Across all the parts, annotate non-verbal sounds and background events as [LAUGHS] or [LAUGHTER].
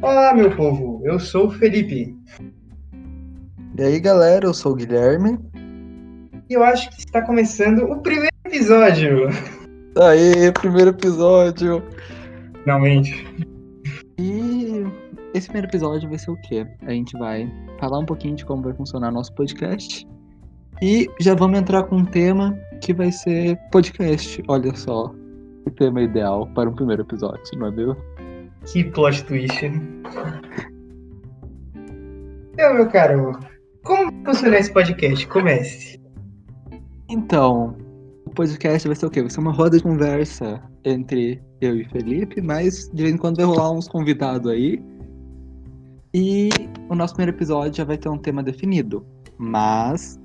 Olá, meu povo, eu sou o Felipe. E aí, galera, eu sou o Guilherme. E eu acho que está começando o primeiro episódio. Aê, primeiro episódio. Finalmente. E esse primeiro episódio vai ser o quê? A gente vai falar um pouquinho de como vai funcionar nosso podcast. E já vamos entrar com um tema que vai ser podcast. Olha só, o tema ideal para um primeiro episódio, não é mesmo? Que plot twist. Então, meu caro, como funciona esse podcast? Comece. Então, o podcast vai ser o quê? Vai ser uma roda de conversa entre eu e Felipe, mas de vez em quando vai rolar uns convidados aí. E o nosso primeiro episódio já vai ter um tema definido. Mas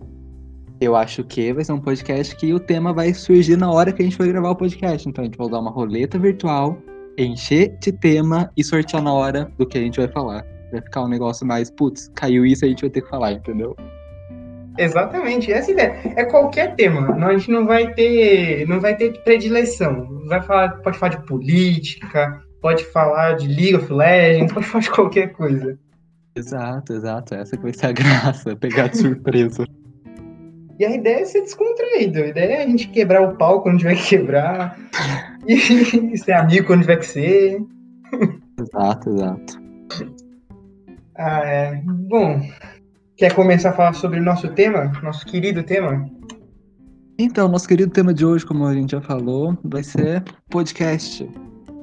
eu acho que vai ser um podcast que o tema vai surgir na hora que a gente for gravar o podcast. Então a gente vai dar uma roleta virtual, encher de tema e sortear na hora do que a gente vai falar. Vai ficar um negócio mais, putz, caiu isso, a gente vai ter que falar, entendeu? Exatamente, essa ideia. É qualquer tema. Não, a gente não vai ter, não vai ter predileção. Vai falar, pode falar de política, pode falar de League of Legends, pode falar de qualquer coisa. Exato, exato. Essa que vai ser a graça, pegar de surpresa. E a ideia é ser descontraído. A ideia é a gente quebrar o pau quando tiver que quebrar. [LAUGHS] e [LAUGHS] ser amigo quando tiver que ser. Exato, exato. Ah, é. Bom, quer começar a falar sobre o nosso tema? Nosso querido tema? Então, nosso querido tema de hoje, como a gente já falou, vai ser podcast,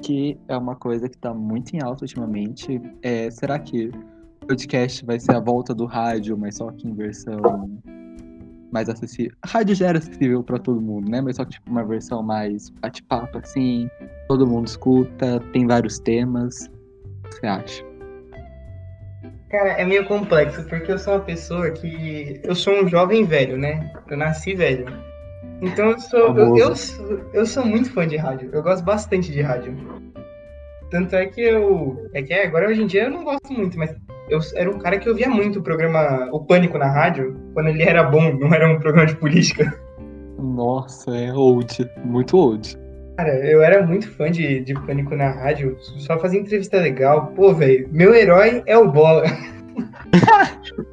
que é uma coisa que está muito em alta ultimamente. É, será que podcast vai ser a volta do rádio, mas só que em versão mais acessível? A rádio já era acessível para todo mundo, né? Mas só que tipo, uma versão mais bate-papo, assim, todo mundo escuta, tem vários temas. O que você acha? Cara, é meio complexo, porque eu sou uma pessoa que. Eu sou um jovem velho, né? Eu nasci velho. Então eu sou. Eu, eu, eu, sou muito fã de rádio. Eu gosto bastante de rádio. Tanto é que eu. É que agora hoje em dia eu não gosto muito, mas eu era um cara que ouvia muito o programa O Pânico na rádio, quando ele era bom, não era um programa de política. Nossa, é old. Muito old. Cara, eu era muito fã de, de Pânico na rádio, só fazia entrevista legal. Pô, velho, meu herói é o Bola. [LAUGHS]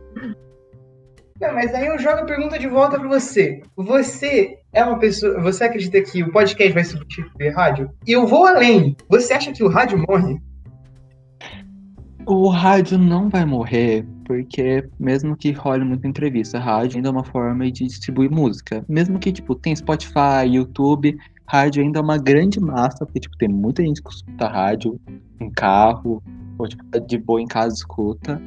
Não, mas aí eu jogo a pergunta de volta para você. Você é uma pessoa. Você acredita que o podcast vai substituir rádio? E eu vou além. Você acha que o rádio morre? O rádio não vai morrer, porque mesmo que role muita entrevista, rádio ainda é uma forma de distribuir música. Mesmo que, tipo, tem Spotify, YouTube, rádio ainda é uma grande massa, porque, tipo, tem muita gente que escuta rádio em carro, ou, tipo, tá de boa em casa escuta.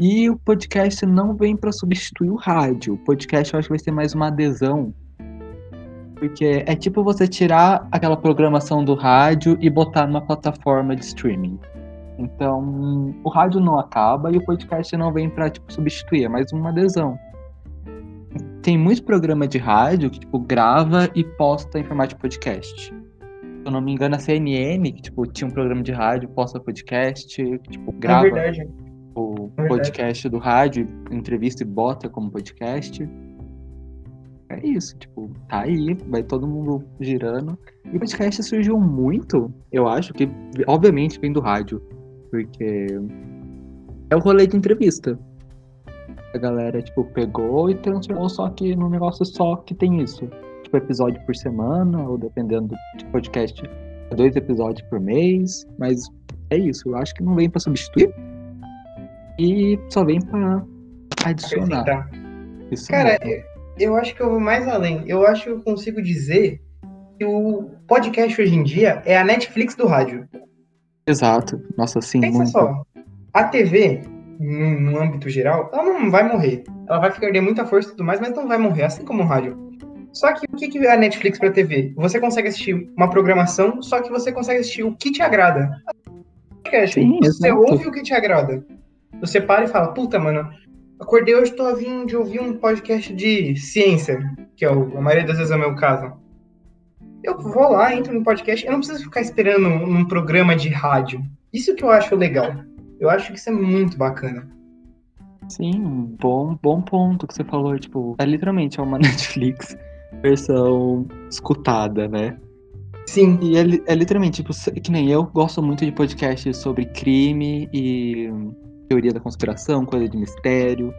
E o podcast não vem para substituir o rádio. O podcast eu acho que vai ser mais uma adesão. Porque é tipo você tirar aquela programação do rádio e botar numa plataforma de streaming. Então, o rádio não acaba e o podcast não vem para tipo, substituir, é mais uma adesão. Tem muito programa de rádio que tipo, grava e posta em formato de podcast. Se eu não me engano, a CNN, que tipo, tinha um programa de rádio, posta podcast, que, tipo, grava é o é podcast do rádio, entrevista e bota como podcast. É isso, tipo, tá aí, vai todo mundo girando. E o podcast surgiu muito, eu acho que, obviamente, vem do rádio porque é o rolê de entrevista. A galera, tipo, pegou e transformou só que num negócio só que tem isso. Tipo, episódio por semana, ou dependendo do podcast, dois episódios por mês, mas é isso. Eu acho que não vem para substituir e só vem para adicionar. Isso Cara, eu, eu acho que eu vou mais além. Eu acho que eu consigo dizer que o podcast hoje em dia é a Netflix do rádio. Exato. Nossa, sim, Pensa muito. só, a TV, no, no, âmbito geral, ela não vai morrer. Ela vai perder muita força e tudo mais, mas não vai morrer, assim como o rádio. Só que o que é a Netflix pra TV? Você consegue assistir uma programação, só que você consegue assistir o que te agrada. Sim, você exato. ouve o que te agrada. Você para e fala, puta, mano, acordei hoje, tô a vir de ouvir um podcast de ciência, que é o, a maioria das vezes é o meu caso. Eu vou lá, entro no podcast, eu não preciso ficar esperando num programa de rádio. Isso que eu acho legal. Eu acho que isso é muito bacana. Sim, bom, bom ponto que você falou. Tipo, é literalmente é uma [LAUGHS] Netflix versão escutada, né? Sim. E é, é literalmente, tipo, que nem eu gosto muito de podcasts sobre crime e teoria da conspiração, coisa de mistério.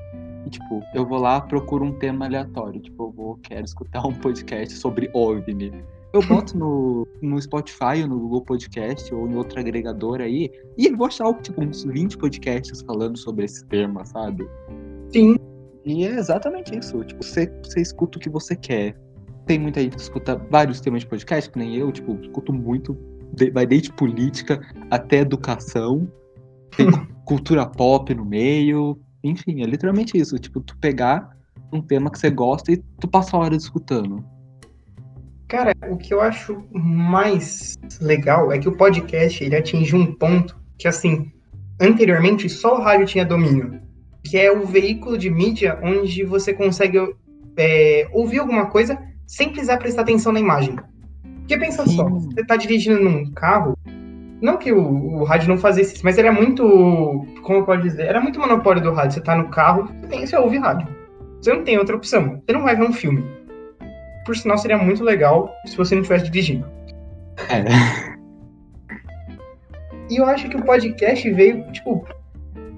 E, tipo, eu vou lá, procuro um tema aleatório. Tipo, eu vou, quero escutar um podcast sobre OVNI. Eu boto no, no Spotify ou no Google Podcast ou em outro agregador aí e vou achar, tipo, uns 20 podcasts falando sobre esse tema, sabe? Sim. E é exatamente isso. Tipo, você, você escuta o que você quer. Tem muita gente que escuta vários temas de podcast, que nem eu, tipo, escuto muito. vai desde política até educação. Tem cu- [LAUGHS] cultura pop no meio. Enfim, é literalmente isso. Tipo, tu pegar um tema que você gosta e tu passa a hora escutando. Cara, o que eu acho mais legal é que o podcast ele atinge um ponto que, assim, anteriormente só o rádio tinha domínio, que é o veículo de mídia onde você consegue é, ouvir alguma coisa sem precisar prestar atenção na imagem. Porque pensa só, Sim. você tá dirigindo num carro, não que o, o rádio não fazesse isso, mas era muito, como eu posso dizer, era muito monopólio do rádio. Você tá no carro, você, tem, você ouve rádio. Você não tem outra opção. Você não vai ver um filme. Por sinal, seria muito legal se você não estivesse dirigindo. É. E eu acho que o podcast veio, tipo,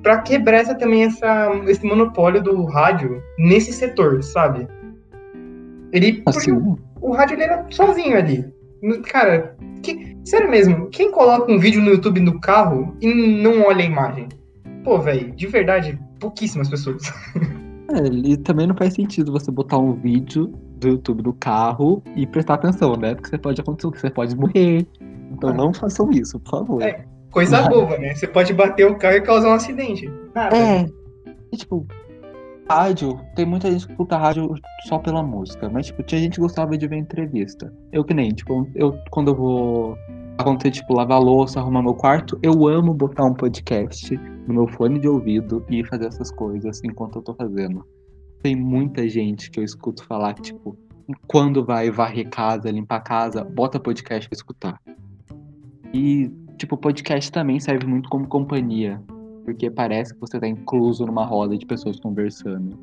pra quebrar essa, também essa, esse monopólio do rádio nesse setor, sabe? Ele, porque Assim, o, o rádio ele era sozinho ali. Cara, que, sério mesmo, quem coloca um vídeo no YouTube no carro e não olha a imagem? Pô, velho, de verdade, pouquíssimas pessoas. [LAUGHS] é, e também não faz sentido você botar um vídeo do YouTube no carro e prestar atenção, né? Porque você pode acontecer, você pode morrer. Então não façam isso, por favor. É. Coisa Mas- boba, né? Você pode bater o carro e causar um acidente. Nada. É. E, tipo, rádio, tem muita gente que escuta rádio só pela música, mas, tipo, tinha gente que gostava de ver entrevista. Eu que nem, tipo, eu, quando eu vou acontecer, tipo, lavar louça, arrumar meu quarto, eu amo botar um podcast no meu fone de ouvido e fazer essas coisas enquanto eu tô fazendo. Tem muita gente que eu escuto falar que, tipo, quando vai varrer casa, limpar casa, bota podcast pra escutar. E, tipo, podcast também serve muito como companhia porque parece que você tá incluso numa roda de pessoas conversando.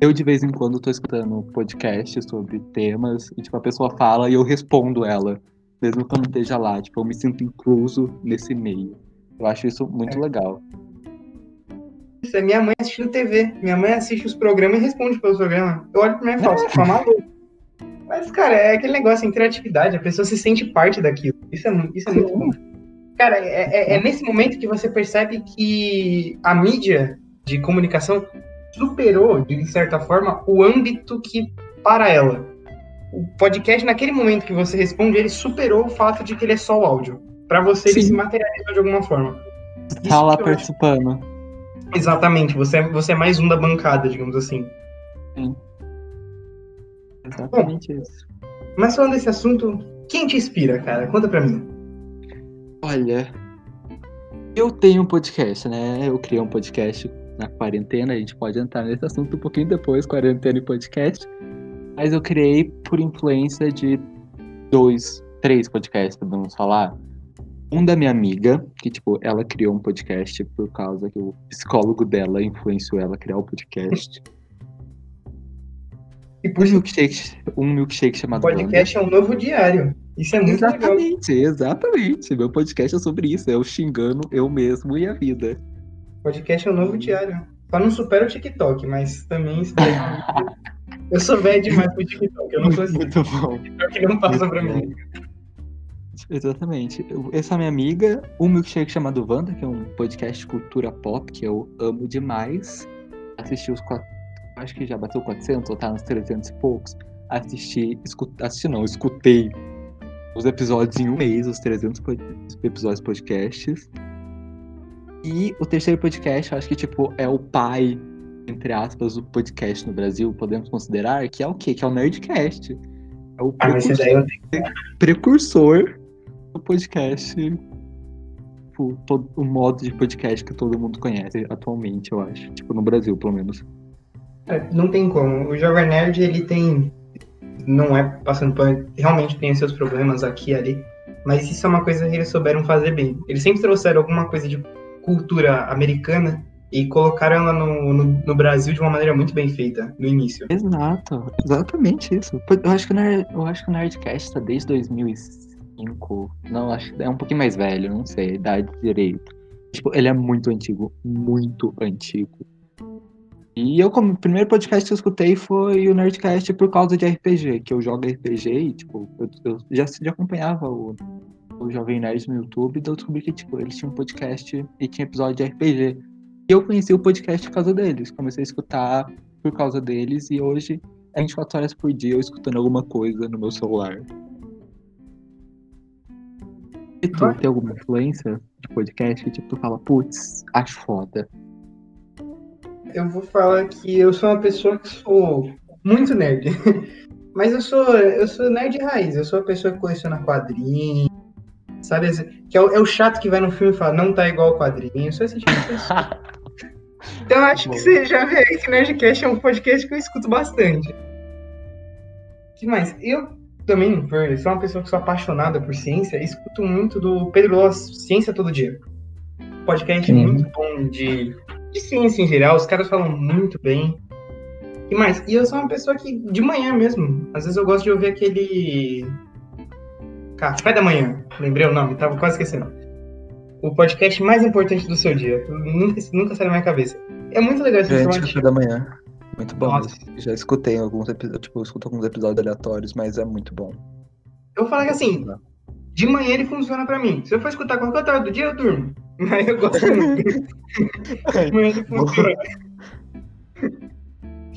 Eu, de vez em quando, tô escutando podcast sobre temas e, tipo, a pessoa fala e eu respondo ela, mesmo que eu não esteja lá. Tipo, eu me sinto incluso nesse meio. Eu acho isso muito legal. Isso é minha mãe assistindo TV. Minha mãe assiste os programas e responde pelos programas. Eu olho pra minha e falo, você tá maluco? Mas, cara, é aquele negócio, a interatividade, a pessoa se sente parte daquilo. Isso é, isso é muito bom. Cara, é, é- é nesse momento que você percebe que a mídia de comunicação superou, de certa forma, o âmbito que para ela. O podcast, naquele momento que você responde, ele superou o fato de que ele é só o áudio. Pra você, ele Sim. se materializou de alguma forma. Tá lá participando. Exatamente, você, é- você é mais um da bancada, digamos assim. Exatamente isso. Mas falando desse assunto, quem te inspira, cara? Conta pra mim. Olha, eu tenho um podcast, né? Eu criei um podcast na quarentena, a gente pode entrar nesse assunto um pouquinho depois, quarentena e podcast. Mas eu criei por influência de dois, três podcasts, podemos falar. Um da minha amiga, que, tipo, ela criou um podcast por causa que o psicólogo dela influenciou ela a criar o podcast. [LAUGHS] E Um puxa, milkshake, um milkshake o chamado podcast é um novo diário. Isso é muito legal. Exatamente, exatamente. Meu podcast é sobre isso, é eu xingando eu mesmo e a vida. Podcast é um novo diário. Só não supera o TikTok, mas também isso daí. [LAUGHS] Eu sou velho demais pro TikTok. Eu não sou assim. Muito bom. TikTok não passa pra mim. Exatamente. Essa é a minha amiga, um milkshake chamado Wanda, que é um podcast de cultura pop que eu amo demais. Assisti os quatro, acho que já bateu 400 ou tá nos 300 e poucos. Assisti, escu, assisti não, escutei os episódios em um mês, os 300 pod- episódios podcasts. E o terceiro podcast, eu acho que tipo é o pai, entre aspas, do podcast no Brasil, podemos considerar que é o quê? Que é o Nerdcast. É o Ah, mas esse daí eu precursor podcast. Tipo, todo, o modo de podcast que todo mundo conhece atualmente, eu acho. Tipo, no Brasil, pelo menos. É, Não tem como. O Jovem Nerd, ele tem. Não é passando por. Realmente tem seus problemas aqui e ali. Mas isso é uma coisa que eles souberam fazer bem. Eles sempre trouxeram alguma coisa de cultura americana e colocaram ela no, no, no Brasil de uma maneira muito bem feita, no início. Exato, exatamente isso. Eu acho que o, Nerd, eu acho que o Nerdcast tá desde Cinco. Não, acho que é um pouquinho mais velho, não sei, idade direito. Tipo, ele é muito antigo, muito antigo. E eu, como o primeiro podcast que eu escutei foi o Nerdcast por causa de RPG, que eu jogo RPG e, tipo, eu, eu já, já acompanhava o, o Jovem Nerd no YouTube, então eu descobri que, tipo, eles tinham um podcast e tinha episódio de RPG. E eu conheci o podcast por causa deles. Comecei a escutar por causa deles e hoje é 24 horas por dia eu escutando alguma coisa no meu celular. E tu tem alguma influência de podcast? Tipo, tu fala, putz, acho foda eu vou falar que eu sou uma pessoa que sou muito nerd. [LAUGHS] Mas eu sou, eu sou nerd raiz, eu sou a pessoa que coleciona quadrinhos, sabe? Que é o, é o, chato que vai no filme e fala, não tá igual ao quadrinho. Eu sou esse tipo de pessoa. [LAUGHS] então acho que você já vê que Nerdcast é um podcast que eu escuto bastante. que mais? Eu também sou uma pessoa que sou apaixonada por ciência escuto muito do Pedro Loss Ciência Todo Dia. Podcast uhum. muito bom de de ciência em geral, os caras falam muito bem. E mais, e eu sou uma pessoa que, de manhã mesmo, às vezes eu gosto de ouvir aquele. Café da manhã, lembrei o nome, tava quase esquecendo. O podcast mais importante do seu dia. Nunca, nunca sai da minha cabeça. É muito legal esse Gente, café da manhã. Muito bom. Nossa. Já escutei alguns episódios, tipo, eu escuto alguns episódios aleatórios, mas é muito bom. Eu vou falar que assim, de manhã ele funciona pra mim. Se eu for escutar qualquer outra hora do dia, eu durmo. [LAUGHS] Mas eu gosto muito. [LAUGHS] de manhã ele funciona. [LAUGHS]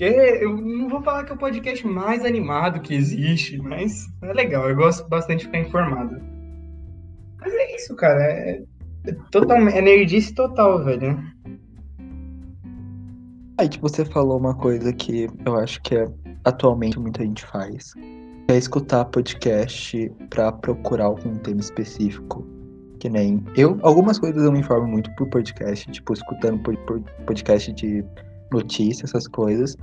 Porque eu não vou falar que é o podcast mais animado que existe, mas é legal. Eu gosto bastante de ficar informado. Mas é isso, cara. É, é, total, é nerdice total, velho. Aí, tipo, você falou uma coisa que eu acho que é, atualmente muita gente faz é escutar podcast para procurar algum tema específico. Que nem eu, algumas coisas eu me informo muito por podcast, tipo, escutando por, por podcast de notícias, essas coisas.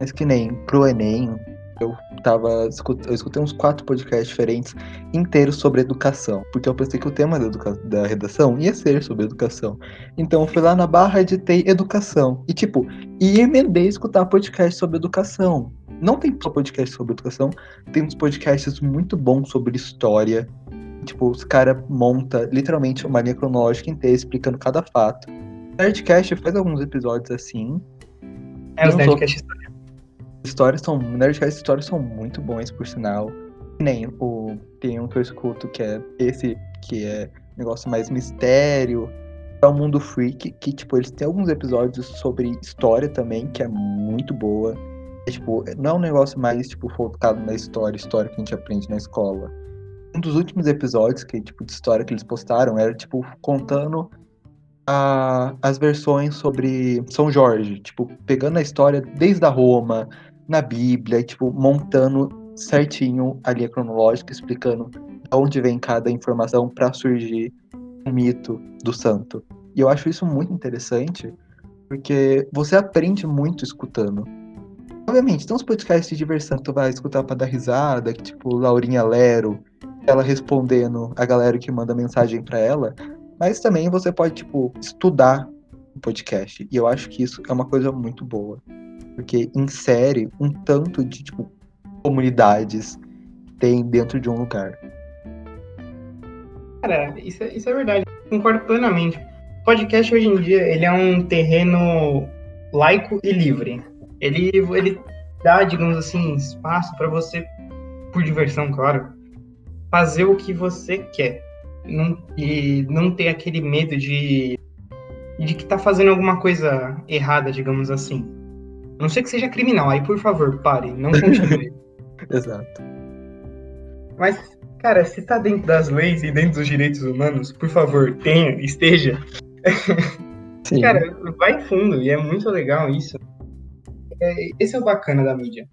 Mas que nem pro Enem, eu tava. Eu escutei uns quatro podcasts diferentes inteiros sobre educação. Porque eu pensei que o tema da, da redação ia ser sobre educação. Então eu fui lá na barra editei educação. E tipo, e emendei escutar podcast sobre educação. Não tem só podcast sobre educação, tem uns podcasts muito bons sobre história. Tipo, os caras monta literalmente uma linha cronológica inteira explicando cada fato. Nerdcast faz alguns episódios assim. É, os Nerdcast história. Histórias são. Nerdcast histórias são muito bons, por sinal. Nem o. Tem um que eu escuto que é esse, que é negócio mais mistério. É o Mundo Freak, que, tipo, eles têm alguns episódios sobre história também, que é muito boa. É, tipo, não é um negócio mais, tipo, focado na história, história que a gente aprende na escola. Um dos últimos episódios que, tipo, de história que eles postaram era, tipo, contando a, as versões sobre São Jorge, tipo, pegando a história desde a Roma, na Bíblia, e, tipo, montando certinho a linha cronológica, explicando de onde vem cada informação para surgir o mito do santo. E eu acho isso muito interessante, porque você aprende muito escutando. Obviamente, tem uns podcasts de diversão que tu vai escutar pra dar risada, que tipo, Laurinha Lero, ela respondendo a galera que manda mensagem para ela, mas também você pode, tipo, estudar o podcast. E eu acho que isso é uma coisa muito boa. Porque insere um tanto de, tipo, comunidades que tem dentro de um lugar. Cara, isso, é, isso é verdade. Concordo plenamente. O podcast hoje em dia, ele é um terreno laico e livre ele, ele dá, digamos assim, espaço para você, por diversão, claro, fazer o que você quer. Não, e não ter aquele medo de, de que tá fazendo alguma coisa errada, digamos assim. Não sei que seja criminal, aí por favor, pare, não continue. [LAUGHS] Exato. Mas, cara, se tá dentro das leis e dentro dos direitos humanos, por favor, tenha, esteja. Sim. [LAUGHS] Cara, vai fundo, e é muito legal isso é, esse é o bacana da mídia.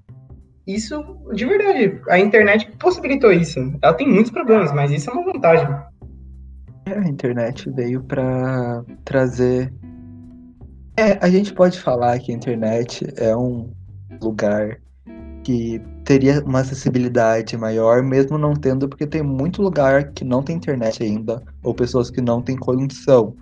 Isso, de verdade, a internet possibilitou isso. Ela tem muitos problemas, mas isso é uma vantagem. É, a internet veio para trazer. É, a gente pode falar que a internet é um lugar que teria uma acessibilidade maior, mesmo não tendo, porque tem muito lugar que não tem internet ainda, ou pessoas que não têm condição.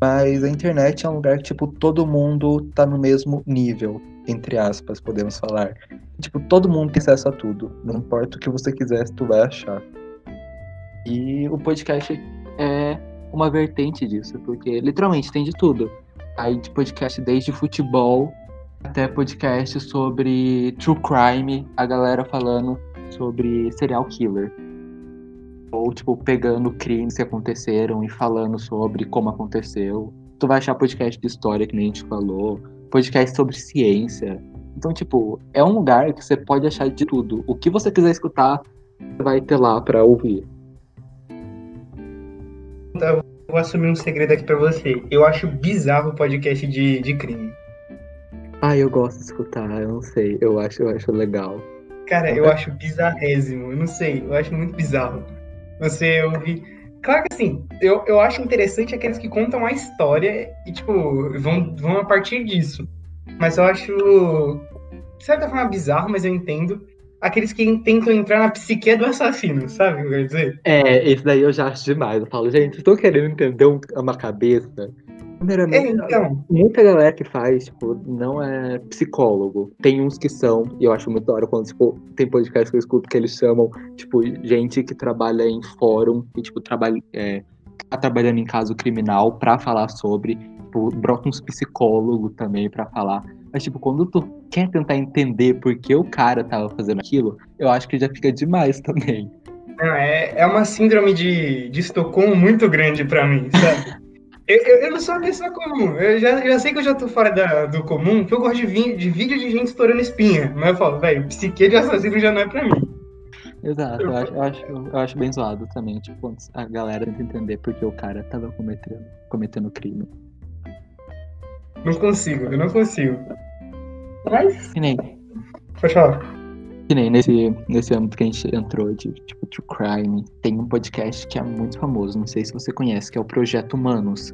Mas a internet é um lugar que, tipo, todo mundo tá no mesmo nível entre aspas, podemos falar. Tipo, todo mundo tem acesso a tudo. Não importa o que você quiser, tu vai achar. E o podcast é uma vertente disso, porque literalmente tem de tudo. Aí de podcast desde futebol até podcast sobre true crime, a galera falando sobre serial killer. Ou, tipo, pegando crimes que aconteceram e falando sobre como aconteceu. Tu vai achar podcast de história, que nem a gente falou. Podcast sobre ciência. Então, tipo, é um lugar que você pode achar de tudo. O que você quiser escutar, vai ter lá pra ouvir. Eu vou assumir um segredo aqui pra você. Eu acho bizarro o podcast de, de crime. Ah, eu gosto de escutar, eu não sei. Eu acho, eu acho legal. Cara, eu acho bizarrésimo. Eu não sei, eu acho muito bizarro. Você ouvir. Claro que assim, eu, eu acho interessante aqueles que contam a história e, tipo, vão, vão a partir disso. Mas eu acho, de certa forma, bizarro, mas eu entendo. Aqueles que tentam entrar na psique do assassino, sabe o que eu quero dizer? É, esse daí eu já acho demais. Eu falo, gente, estou querendo entender uma cabeça. Primeiramente, é, então. muita galera que faz, tipo, não é psicólogo. Tem uns que são, e eu acho muito da hora quando, tipo, tem podcast que eu escuto que eles chamam, tipo, gente que trabalha em fórum e, tipo, trabalha, é, tá trabalhando em caso criminal pra falar sobre. Tipo, brota uns psicólogos também pra falar. Mas, tipo, quando tu quer tentar entender por que o cara tava fazendo aquilo, eu acho que já fica demais também. Não, é, é uma síndrome de, de Estocolmo muito grande pra mim, sabe? [LAUGHS] Eu, eu, eu, não sou uma pessoa comum. Eu já, já sei que eu já tô fora da, do comum, porque eu gosto de, vi, de vídeo de gente estourando espinha. Mas eu falo, velho, psique de assassino já não é pra mim. Exato, eu, eu acho, eu, acho, eu acho bem zoado também, tipo, a galera tenta entender porque o cara tava cometendo, cometendo crime. Não consigo, eu não consigo. Mas. Que nem. Pode falar. Que nem nesse, nesse âmbito que a gente entrou de tipo true crime, tem um podcast que é muito famoso, não sei se você conhece, que é o Projeto Humanos.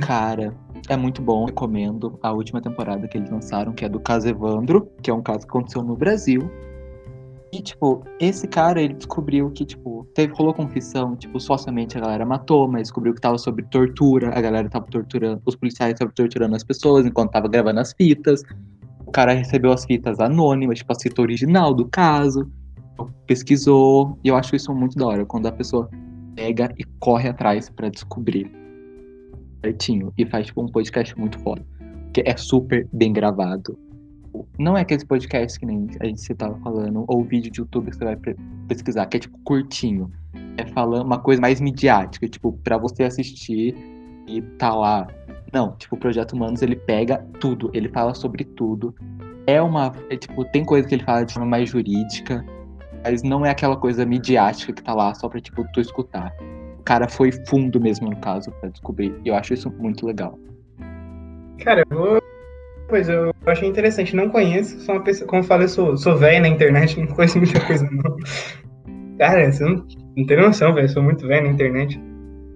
Cara, é muito bom, recomendo a última temporada que eles lançaram, que é do caso Evandro, que é um caso que aconteceu no Brasil. E, tipo, esse cara, ele descobriu que, tipo, teve, rolou confissão, tipo, socialmente a galera matou, mas descobriu que tava sobre tortura, a galera tava torturando, os policiais estavam torturando as pessoas enquanto tava gravando as fitas. O cara recebeu as fitas anônimas, tipo, a fita original do caso, pesquisou, e eu acho isso muito da hora, quando a pessoa pega e corre atrás para descobrir certinho, e faz, tipo, um podcast muito foda, que é super bem gravado. Não é aqueles podcasts que nem a gente tava falando, ou vídeo de YouTube que você vai pesquisar, que é, tipo, curtinho. É falando uma coisa mais midiática, tipo, para você assistir e tá lá não, tipo, o Projeto Humanos, ele pega tudo, ele fala sobre tudo. É uma. É, tipo, tem coisa que ele fala de forma mais jurídica, mas não é aquela coisa midiática que tá lá só pra, tipo, tu escutar. O cara foi fundo mesmo, no caso, pra descobrir. E eu acho isso muito legal. Cara, eu vou. Pois eu achei interessante, não conheço, sou uma pessoa, como eu falei, sou, sou velho na internet, [LAUGHS] não conheço muita coisa, não. Cara, você não, não tem noção, velho, sou muito velho na internet.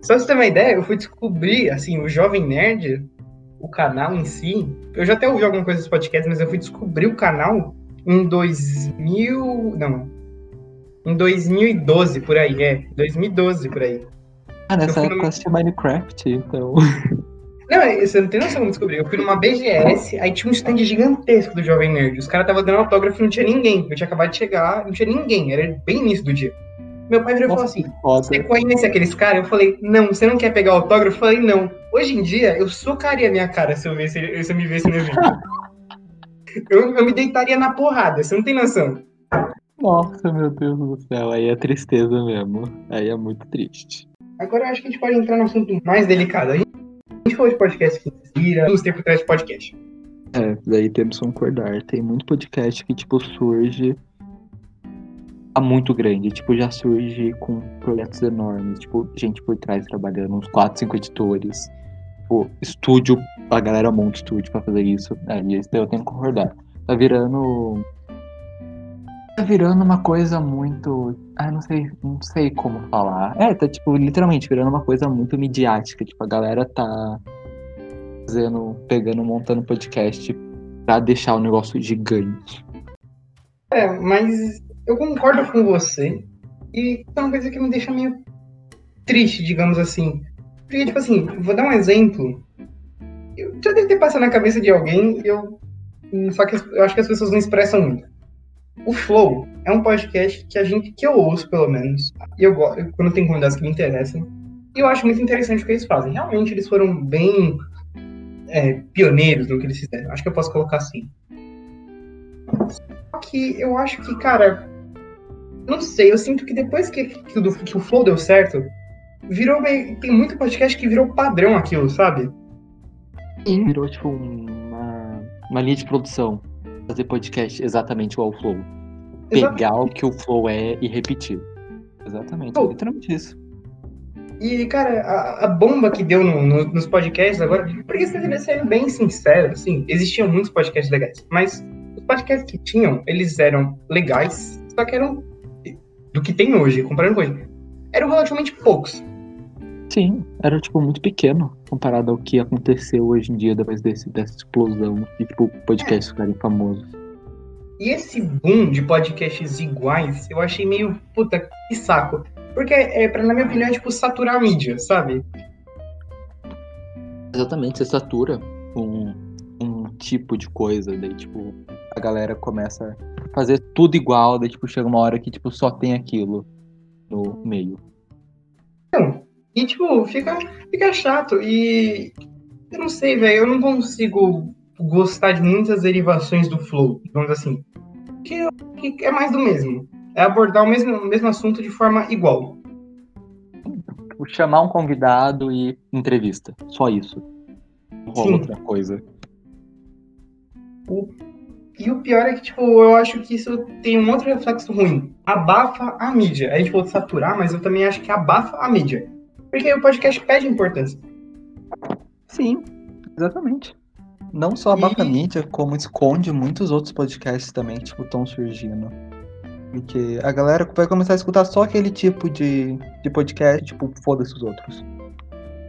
Só pra você ter uma ideia, eu fui descobrir, assim, o Jovem Nerd, o canal em si. Eu já até ouvi alguma coisa dos podcasts, mas eu fui descobrir o canal em 2000. Não. Em 2012, por aí, é. 2012, por aí. Ah, nessa época eu no... Minecraft, então. [LAUGHS] Não, é, você não tem noção como descobrir. Eu fui numa BGS, aí tinha um stand gigantesco do Jovem Nerd. Os caras estavam dando autógrafo e não tinha ninguém. Eu tinha acabado de chegar, não tinha ninguém. Era bem início do dia. Meu pai virou e falou assim: Você conhece aqueles caras? Eu falei: Não, você não quer pegar autógrafo? Eu falei: Não. Hoje em dia, eu socaria minha cara se eu, ver, se eu me visse no evento. [LAUGHS] eu, eu me deitaria na porrada, você não tem noção. Nossa, meu Deus do céu, aí é tristeza mesmo. Aí é muito triste. Agora eu acho que a gente pode entrar no assunto mais delicado. A gente, a gente de podcast que inspira, nos tempos atrás de podcast. É, daí temos que concordar. Tem muito podcast que, tipo, surge tá muito grande. Tipo, já surge com projetos enormes. Tipo, gente por trás trabalhando, uns 4, 5 editores. Tipo, estúdio, a galera monta estúdio pra fazer isso. É, e isso eu tenho que concordar. Tá virando. Tá virando uma coisa muito. Ah, não sei, não sei como falar. É, tá tipo, literalmente virando uma coisa muito midiática. Tipo, a galera tá fazendo, pegando, montando podcast pra deixar o negócio gigante. É, mas eu concordo com você. E é uma coisa que me deixa meio triste, digamos assim. Porque, tipo assim, vou dar um exemplo. Eu já deve ter passado na cabeça de alguém, eu. Só que eu acho que as pessoas não expressam muito. O Flow, é um podcast que a gente, que eu ouço pelo menos, e eu gosto, quando tem convidados que me interessam, e eu acho muito interessante o que eles fazem. Realmente eles foram bem é, pioneiros no que eles fizeram. Acho que eu posso colocar assim. Só que eu acho que, cara, não sei, eu sinto que depois que, que, o, que o Flow deu certo, virou meio, tem muito podcast que virou padrão aquilo, sabe? Sim, virou tipo uma, uma linha de produção. Fazer podcast exatamente igual o Flow. Pegar exatamente. o que o Flow é e repetir. Exatamente, oh. literalmente isso. E, cara, a, a bomba que deu no, no, nos podcasts agora, porque sendo bem sincero, assim, existiam muitos podcasts legais, mas os podcasts que tinham, eles eram legais, só que eram do que tem hoje, comparando com hoje, eram relativamente poucos. Sim, era tipo muito pequeno comparado ao que aconteceu hoje em dia depois desse, dessa explosão de tipo podcasts é. ficarem famosos. E esse boom de podcasts iguais, eu achei meio puta que saco. Porque, é, pra, na minha opinião, é tipo saturar a mídia, sabe? Exatamente, você satura um, um tipo de coisa, daí tipo, a galera começa a fazer tudo igual, daí tipo, chega uma hora que tipo, só tem aquilo no meio. Não, e tipo, fica, fica chato. E eu não sei, velho, eu não consigo gostar de muitas derivações do flow, vamos assim. Que, que é mais do mesmo. É abordar o mesmo, o mesmo assunto de forma igual. Chamar um convidado e entrevista. Só isso. Não rola outra coisa. O, e o pior é que, tipo, eu acho que isso tem um outro reflexo ruim. Abafa a mídia. A gente pode saturar, mas eu também acho que abafa a mídia. Porque o podcast pede importância. Sim, exatamente. Não só a mídia, como esconde muitos outros podcasts também tipo, estão surgindo. Porque a galera vai começar a escutar só aquele tipo de, de podcast, tipo, foda-se os outros.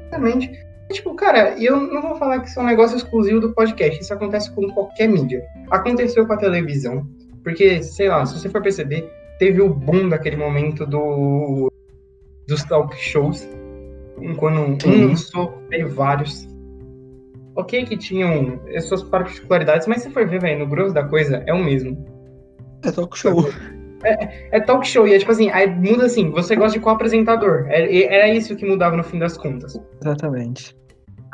Exatamente. Tipo, cara, eu não vou falar que isso é um negócio exclusivo do podcast. Isso acontece com qualquer mídia. Aconteceu com a televisão. Porque, sei lá, se você for perceber, teve o boom daquele momento do dos talk shows quando um lançou, veio vários. Ok que tinham as suas particularidades, mas se for ver, velho, no grosso da coisa, é o mesmo. É talk show. É, é, talk show, e é tipo assim, aí muda assim, você gosta de qual apresentador? Era, é, era isso que mudava no fim das contas. Exatamente.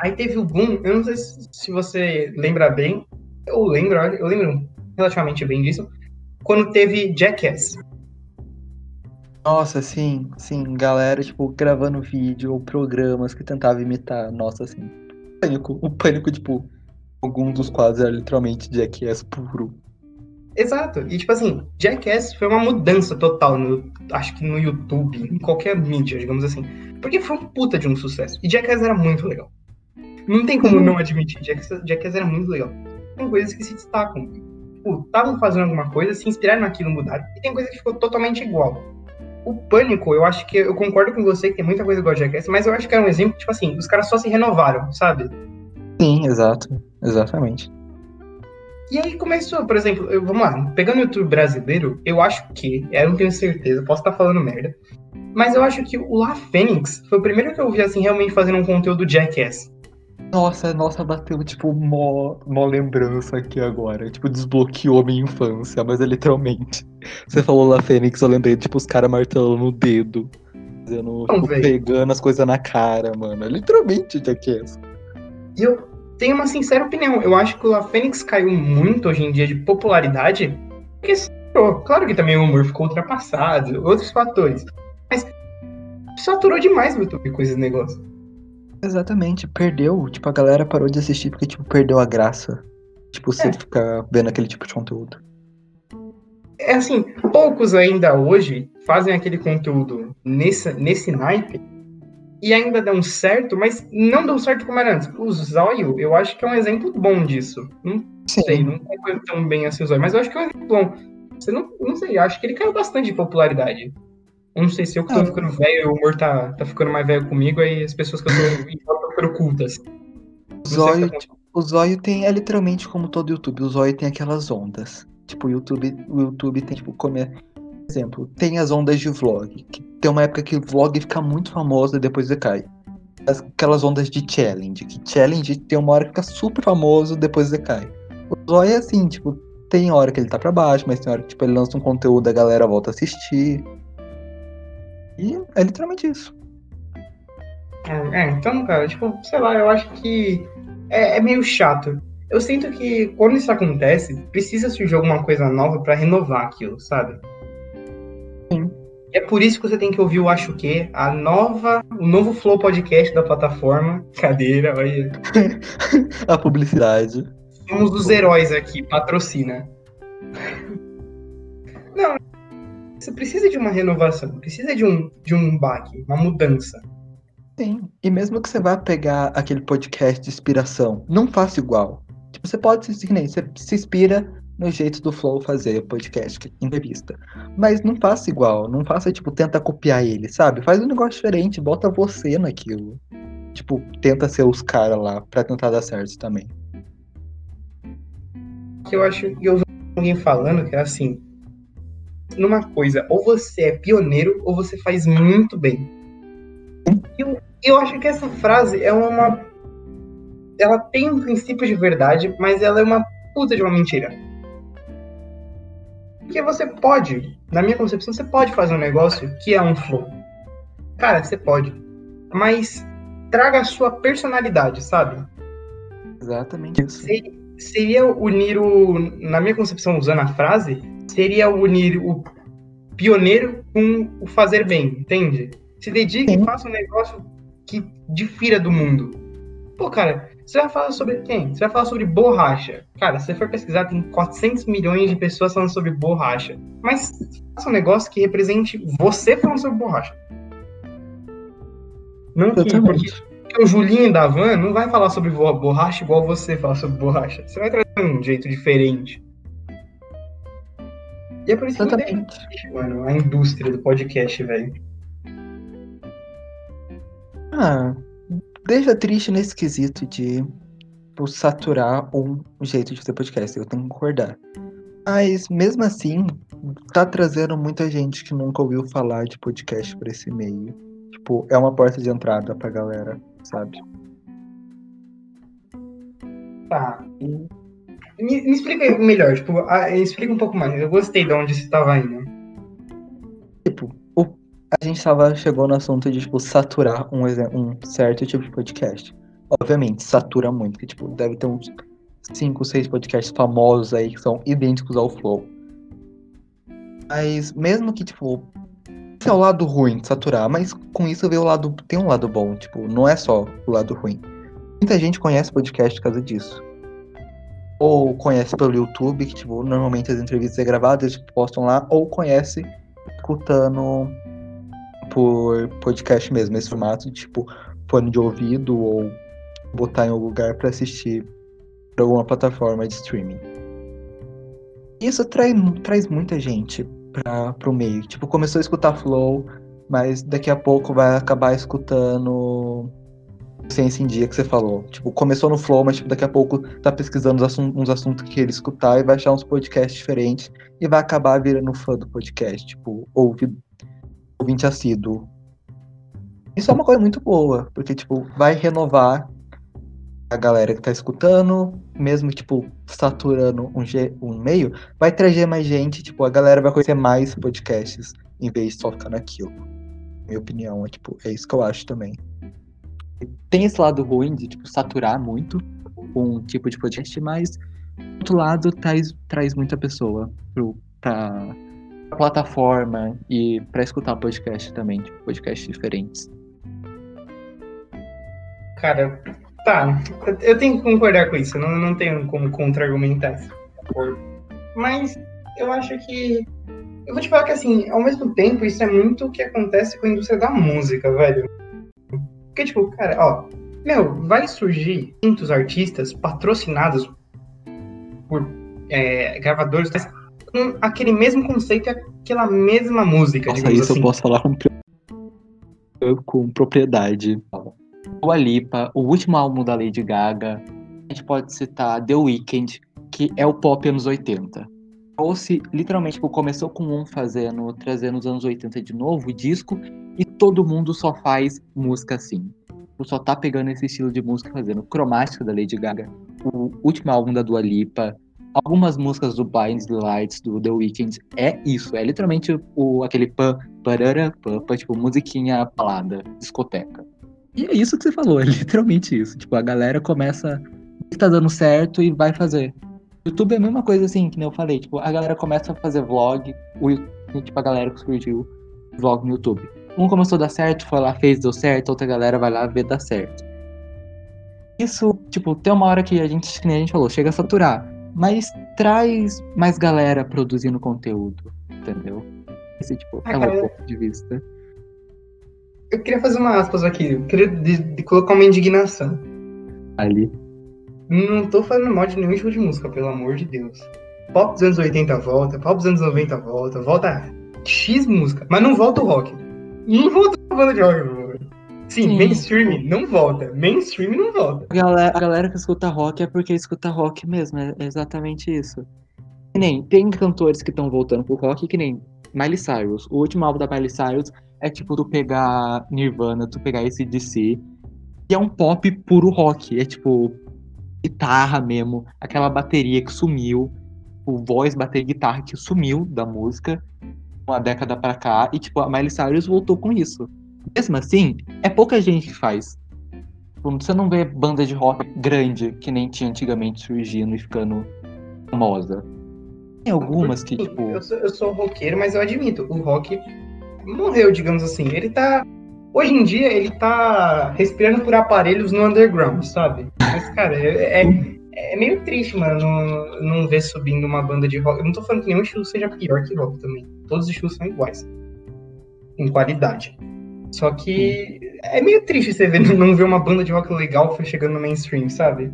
Aí teve o boom, eu não sei se você lembra bem, eu lembro, eu lembro relativamente bem disso, quando teve Jackass. Nossa, sim, sim, galera, tipo, gravando vídeo ou programas que tentavam imitar, nossa, assim. Pânico, o pânico, tipo, alguns dos quadros era literalmente Jackass puro. Exato, e tipo assim, Jackass foi uma mudança total, no, acho que no YouTube, em qualquer mídia, digamos assim. Porque foi um puta de um sucesso. E Jackass era muito legal. Não tem como não admitir, Jackass, Jackass era muito legal. Tem coisas que se destacam. Tipo, estavam fazendo alguma coisa, se inspiraram naquilo, mudaram. E tem coisa que ficou totalmente igual. O Pânico, eu acho que eu concordo com você que tem muita coisa igual a Jackass, mas eu acho que é um exemplo, tipo assim, os caras só se renovaram, sabe? Sim, exato. Exatamente. E aí começou, por exemplo, eu, vamos lá, pegando o YouTube brasileiro, eu acho que, eu não tenho certeza, posso estar falando merda, mas eu acho que o La Fênix foi o primeiro que eu vi, assim, realmente fazendo um conteúdo Jackass. Nossa, nossa, bateu, tipo, mó, mó lembrança aqui agora. Tipo, desbloqueou minha infância, mas é literalmente. Você falou lá Fênix, eu lembrei, tipo, os caras martelando o dedo. Fazendo, tipo, pegando as coisas na cara, mano. É literalmente Jackass. E eu tenho uma sincera opinião. Eu acho que o La Fênix caiu muito hoje em dia de popularidade porque saturou. Claro que também o humor ficou ultrapassado, outros fatores. Mas saturou demais o YouTube com esses negócios. Exatamente, perdeu. Tipo, a galera parou de assistir porque, tipo, perdeu a graça. Tipo, você é. ficar vendo aquele tipo de conteúdo. É assim, poucos ainda hoje fazem aquele conteúdo nesse, nesse naipe e ainda dão certo, mas não dão certo como era antes. O Zóio, eu acho que é um exemplo bom disso. Não Sim. sei, não conheço tão bem assim o Zóio, mas eu acho que é um exemplo bom. Você não, não sei, eu acho que ele caiu bastante de popularidade. Eu não sei se eu que tô ah. ficando velho, o humor tá, tá ficando mais velho comigo, aí as pessoas que eu tô estão [LAUGHS] ficando cultas. Zóio, tá o Zóio tem, é literalmente como todo YouTube, o Zóio tem aquelas ondas. Tipo, o YouTube, o YouTube tem, tipo, como é, exemplo, tem as ondas de vlog, que tem uma época que o vlog fica muito famoso e depois decai. Aquelas ondas de challenge, que challenge tem uma hora que fica super famoso depois decai. O Zóio é assim, tipo, tem hora que ele tá pra baixo, mas tem hora que tipo, ele lança um conteúdo, a galera volta a assistir. E é literalmente isso. É, é, então, cara, tipo, sei lá, eu acho que é, é meio chato. Eu sinto que quando isso acontece, precisa surgir alguma coisa nova pra renovar aquilo, sabe? Sim. E é por isso que você tem que ouvir o Acho Que, a nova, o novo Flow Podcast da plataforma. [LAUGHS] Cadeira, olha. [LAUGHS] a publicidade. Somos os heróis aqui, patrocina. [LAUGHS] Não, você precisa de uma renovação, precisa de um, de um baque, uma mudança. Sim, e mesmo que você vá pegar aquele podcast de inspiração, não faça igual. Tipo, você pode se, você se inspira no jeito do Flow fazer podcast, entrevista. Mas não faça igual, não faça, tipo, tenta copiar ele, sabe? Faz um negócio diferente, bota você naquilo. Tipo, tenta ser os caras lá pra tentar dar certo também eu acho que eu vi alguém falando que é assim, numa coisa, ou você é pioneiro ou você faz muito bem. E eu, eu acho que essa frase é uma ela tem um princípio de verdade, mas ela é uma puta de uma mentira. Porque você pode, na minha concepção, você pode fazer um negócio que é um flow. Cara, você pode. Mas traga a sua personalidade, sabe? Exatamente isso. Você, seria unir o, na minha concepção, usando a frase, seria unir o pioneiro com o fazer bem, entende? Se dedique e faça um negócio que difira do mundo. Pô, cara, você vai falar sobre quem? Você vai falar sobre borracha. Cara, se você for pesquisar, tem 400 milhões de pessoas falando sobre borracha. Mas faça um negócio que represente você falando sobre borracha. Não que, porque porque o Julinho da Van não vai falar sobre borracha igual você fala sobre borracha. Você vai trazer um jeito diferente. E é por isso que mano, a indústria do podcast, velho. Ah, deixa triste nesse quesito de por saturar um jeito de fazer podcast. Eu tenho que concordar. Mas mesmo assim, tá trazendo muita gente que nunca ouviu falar de podcast por esse meio. Tipo, é uma porta de entrada pra galera sabe? Tá. Me, me explica melhor, tipo, a, explica um pouco mais. Eu gostei de onde você estava indo. Tipo, o, a gente tava, chegou no assunto de, tipo, saturar um, um certo tipo de podcast. Obviamente, satura muito, que, tipo, deve ter uns 5, 6 podcasts famosos aí que são idênticos ao Flow. Mas mesmo que, tipo, esse é o lado ruim de saturar, mas com isso vê o lado. Tem um lado bom, tipo, não é só o lado ruim. Muita gente conhece podcast por causa disso. Ou conhece pelo YouTube, que tipo, normalmente as entrevistas é gravadas, tipo, postam lá, ou conhece escutando por podcast mesmo, esse formato, tipo, fone de ouvido ou botar em algum lugar para assistir por alguma plataforma de streaming. Isso trai, traz muita gente para pro meio. Tipo, começou a escutar Flow, mas daqui a pouco vai acabar escutando Ciência em Dia que você falou. Tipo, começou no Flow, mas tipo, daqui a pouco tá pesquisando uns assuntos que ele escutar e vai achar uns podcasts diferentes e vai acabar virando fã do podcast, tipo, ouvi, ouvinte assíduo. Isso é uma coisa muito boa, porque, tipo, vai renovar a galera que tá escutando, mesmo, tipo, saturando um, um meio, vai trazer mais gente, tipo, a galera vai conhecer mais podcasts, em vez de só ficar naquilo. Minha opinião, é, tipo, é isso que eu acho também. Tem esse lado ruim de, tipo, saturar muito um tipo de podcast, mas, do outro lado, traz, traz muita pessoa pro, pra plataforma e para escutar podcast também, tipo, podcasts diferentes. Cara, Tá, eu tenho que concordar com isso, não, não tenho como contra-argumentar isso. Mas eu acho que. Eu vou te falar que, assim, ao mesmo tempo, isso é muito o que acontece com a indústria da música, velho. Porque, tipo, cara, ó, meu, vai surgir muitos artistas patrocinados por é, gravadores com aquele mesmo conceito e aquela mesma música. Nossa, isso assim. eu posso falar com, com propriedade. Dua Lipa, o último álbum da Lady Gaga. A gente pode citar The Weeknd, que é o pop anos 80. Ou se literalmente tipo, começou com um fazendo, trazendo os anos 80 de novo, o disco, e todo mundo só faz música assim. Tipo, só tá pegando esse estilo de música fazendo. Cromática da Lady Gaga, o último álbum da Dua Lipa, algumas músicas do Blind Lights, do The Weeknd, é isso. É literalmente o, aquele pã, parara, pã, tipo, musiquinha balada, discoteca. E é isso que você falou, é literalmente isso. Tipo, a galera começa. tá dando certo e vai fazer. YouTube é a mesma coisa assim, que nem eu falei. Tipo, a galera começa a fazer vlog, o, tipo, a galera que surgiu vlog no YouTube. Um começou a dar certo, foi lá, fez, deu certo, outra galera vai lá ver, dá certo. Isso, tipo, tem uma hora que a gente, que nem a gente falou, chega a saturar. Mas traz mais galera produzindo conteúdo, entendeu? Esse, tipo, ah, é o meu ponto de vista. Eu queria fazer uma aspas aqui. Eu queria de, de colocar uma indignação. Ali. Não tô falando mal de nenhum tipo de música, pelo amor de Deus. Pop dos anos 80 volta, pop dos anos 90 volta, volta X música, mas não volta o rock. Não volta a banda de rock, Sim, Sim, mainstream não volta. Mainstream não volta. A galera, a galera que escuta rock é porque escuta rock mesmo, é exatamente isso. Que nem, tem cantores que estão voltando pro rock, que nem Miley Cyrus. O último álbum da Miley Cyrus é tipo tu pegar Nirvana, tu pegar esse DC, e é um pop puro rock. É tipo guitarra mesmo, aquela bateria que sumiu, o voz, bateria guitarra que sumiu da música uma década pra cá, e tipo, a Miley Cyrus voltou com isso. Mesmo assim, é pouca gente que faz. Tipo, você não vê banda de rock grande que nem tinha antigamente surgindo e ficando famosa. Tem algumas que, tipo. Eu sou, eu sou roqueiro, mas eu admito, o rock morreu, digamos assim. Ele tá. Hoje em dia, ele tá respirando por aparelhos no underground, sabe? Mas, cara, é, é, é meio triste, mano, não, não ver subindo uma banda de rock. Eu não tô falando que nenhum estilo seja pior que rock também. Todos os estilos são iguais. Em qualidade. Só que é meio triste você ver, [LAUGHS] não ver uma banda de rock legal chegando no mainstream, sabe?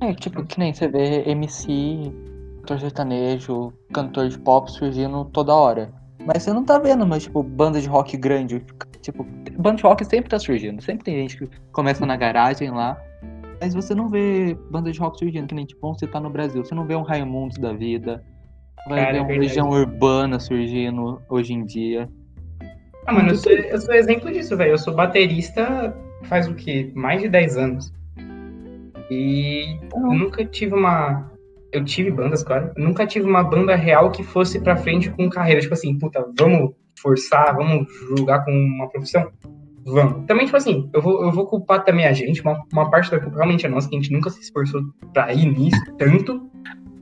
É, tipo, que nem você vê MC, cantor sertanejo, cantor de pop surgindo toda hora. Mas você não tá vendo, mas, tipo, banda de rock grande. Tipo, banda de rock sempre tá surgindo. Sempre tem gente que começa na garagem lá. Mas você não vê banda de rock surgindo, que nem, tipo, você tá no Brasil. Você não vê um Raimundos da vida. Vai Cara, ver é uma região urbana surgindo hoje em dia. Ah, mano, eu sou, eu sou exemplo disso, velho. Eu sou baterista faz o quê? Mais de 10 anos. E uhum. nunca tive uma. Eu tive bandas, claro. Nunca tive uma banda real que fosse pra frente com carreira. Tipo assim, puta, vamos forçar, vamos julgar com uma profissão? Vamos. Também, tipo assim, eu vou, eu vou culpar também a gente. Uma, uma parte da culpa realmente é nossa, que a gente nunca se esforçou pra ir nisso tanto.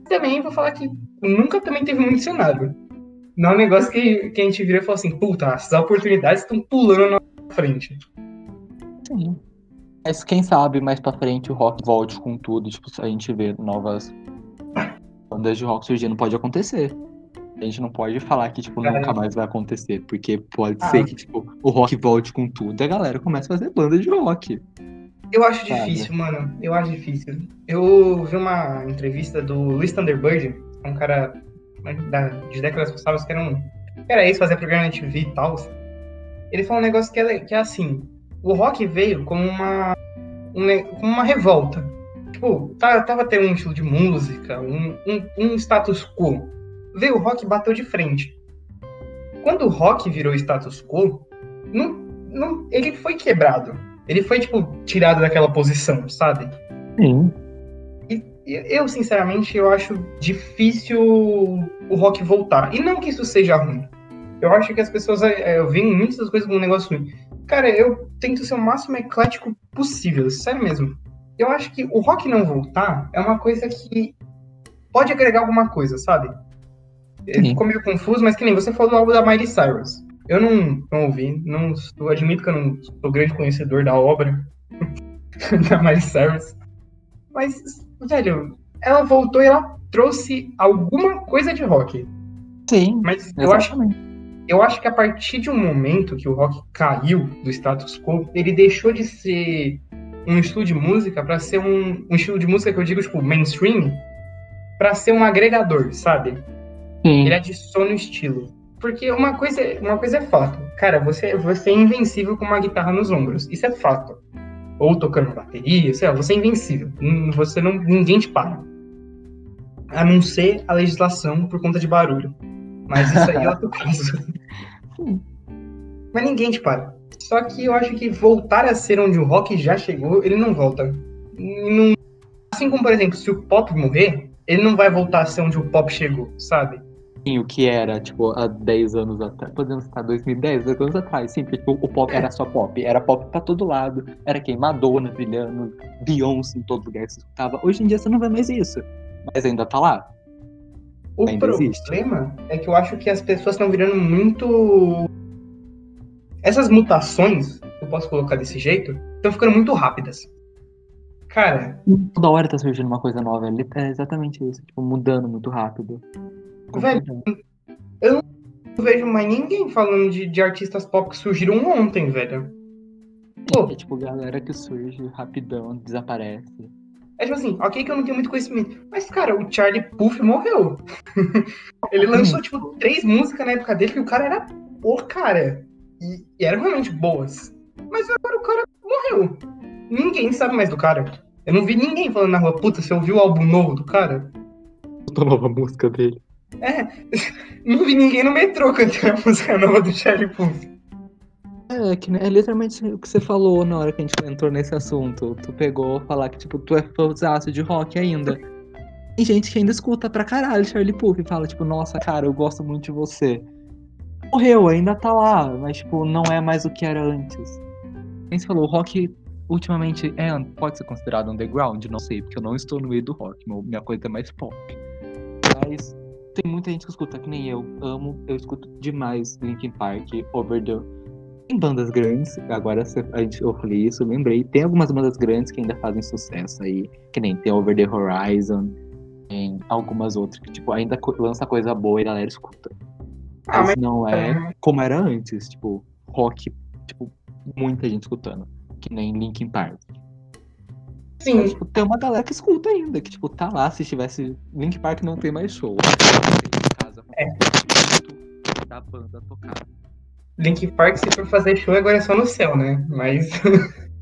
Também vou falar que nunca também teve muito cenário. Não é um negócio que, que a gente vira e fala assim, puta, as oportunidades estão pulando na frente. Sim. Mas quem sabe mais pra frente o rock volte com tudo, tipo, a gente vê novas bandas de rock surgindo, pode acontecer. A gente não pode falar que, tipo, nunca mais vai acontecer, porque pode ah. ser que, tipo, o rock volte com tudo e a galera comece a fazer banda de rock. Eu acho sabe? difícil, mano. Eu acho difícil. Eu vi uma entrevista do Luiz Thunderbird, um cara né, da, de décadas passadas, que era um. era isso, fazer programa na TV e tal. Ele falou um negócio que é, que é assim: o rock veio como uma, um, como uma revolta. Tipo, tá, tava tendo um estilo de música, um, um, um status quo. Veio o rock e bateu de frente. Quando o rock virou status quo, não, não, ele foi quebrado. Ele foi, tipo, tirado daquela posição, sabe? Sim eu, sinceramente, eu acho difícil o rock voltar. E não que isso seja ruim. Eu acho que as pessoas. É, eu vi muitas das coisas como um negócio ruim. Cara, eu tento ser o máximo eclético possível, sério mesmo. Eu acho que o rock não voltar é uma coisa que pode agregar alguma coisa, sabe? Ficou meio confuso, mas que nem você falou do álbum da Miley Cyrus. Eu não, não ouvi, não, eu admito que eu não sou grande conhecedor da obra [LAUGHS] da Miley Cyrus. Mas velho, ela voltou e ela trouxe alguma coisa de rock. Sim. Mas eu acho, eu acho que a partir de um momento que o rock caiu do status quo, ele deixou de ser um estilo de música para ser um, um, estilo de música que eu digo, tipo, mainstream, para ser um agregador, sabe? Sim. Ele adiciona o estilo. Porque uma coisa, uma coisa é fato. Cara, você, você é invencível com uma guitarra nos ombros. Isso é fato ou tocando bateria, sei lá, você é invencível. Você não, ninguém te para. A não ser a legislação por conta de barulho. Mas isso aí é outro [LAUGHS] caso. Mas ninguém te para. Só que eu acho que voltar a ser onde o rock já chegou, ele não volta. Não... Assim como, por exemplo, se o pop morrer, ele não vai voltar a ser onde o pop chegou, sabe? Sim, o que era, tipo, há 10 anos atrás. Podemos estar 2010, 10 anos atrás. Sim, porque tipo, o pop era só pop. Era pop pra todo lado. Era quem? Madonna brilhando, Beyoncé em todo lugar que você escutava. Hoje em dia você não vê mais isso. Mas ainda tá lá. O Ainda problema existe. é que eu acho que as pessoas estão virando muito. Essas mutações, eu posso colocar desse jeito, estão ficando muito rápidas. Cara, Toda hora tá surgindo uma coisa nova. ele- É exatamente isso. Tipo, mudando muito rápido. Velho, eu não vejo mais ninguém falando de, de artistas pop que surgiram ontem, velho. Pô, É tipo, galera que surge rapidão, desaparece. é tipo assim, ok que eu não tenho muito conhecimento, mas, cara, o Charlie Puth morreu. [LAUGHS] Ele lançou, tipo, três músicas na época dele que o cara era o cara. E, e eram realmente boas. Mas agora o cara morreu. Ninguém sabe mais do cara. Eu não vi ninguém falando na rua, puta, você ouviu o álbum novo do cara? A nova música dele. É, não vi ninguém no metrô cantando a música nova do Charlie Puth. É, que, é literalmente o que você falou na hora que a gente entrou nesse assunto. Tu pegou falar que, tipo, tu é fãzaço de rock ainda. Tem gente que ainda escuta pra caralho Charlie Puth e fala, tipo, nossa, cara, eu gosto muito de você. Morreu, ainda tá lá, mas, tipo, não é mais o que era antes. Quem você falou, o rock ultimamente é, pode ser considerado underground? Não sei, porque eu não estou no meio do rock. minha coisa é mais pop. Mas tem muita gente que escuta, que nem eu. Amo, eu escuto demais Linkin Park, Over the tem bandas grandes, agora a gente, eu falei isso, eu lembrei. Tem algumas bandas grandes que ainda fazem sucesso aí, que nem tem Over the Horizon, tem algumas outras que, tipo, ainda lança coisa boa e a galera escuta. Ah, Mas mas não é como era antes, tipo, rock, tipo, muita gente escutando, que nem Linkin Park. Mas, sim, tipo, tem uma galera que escuta ainda, que, tipo, tá lá, se tivesse. Linkin Park não tem mais show. Casa, É. da banda tocar. Linkin Park, se for fazer show, agora é só no céu, né? Mas. [LAUGHS]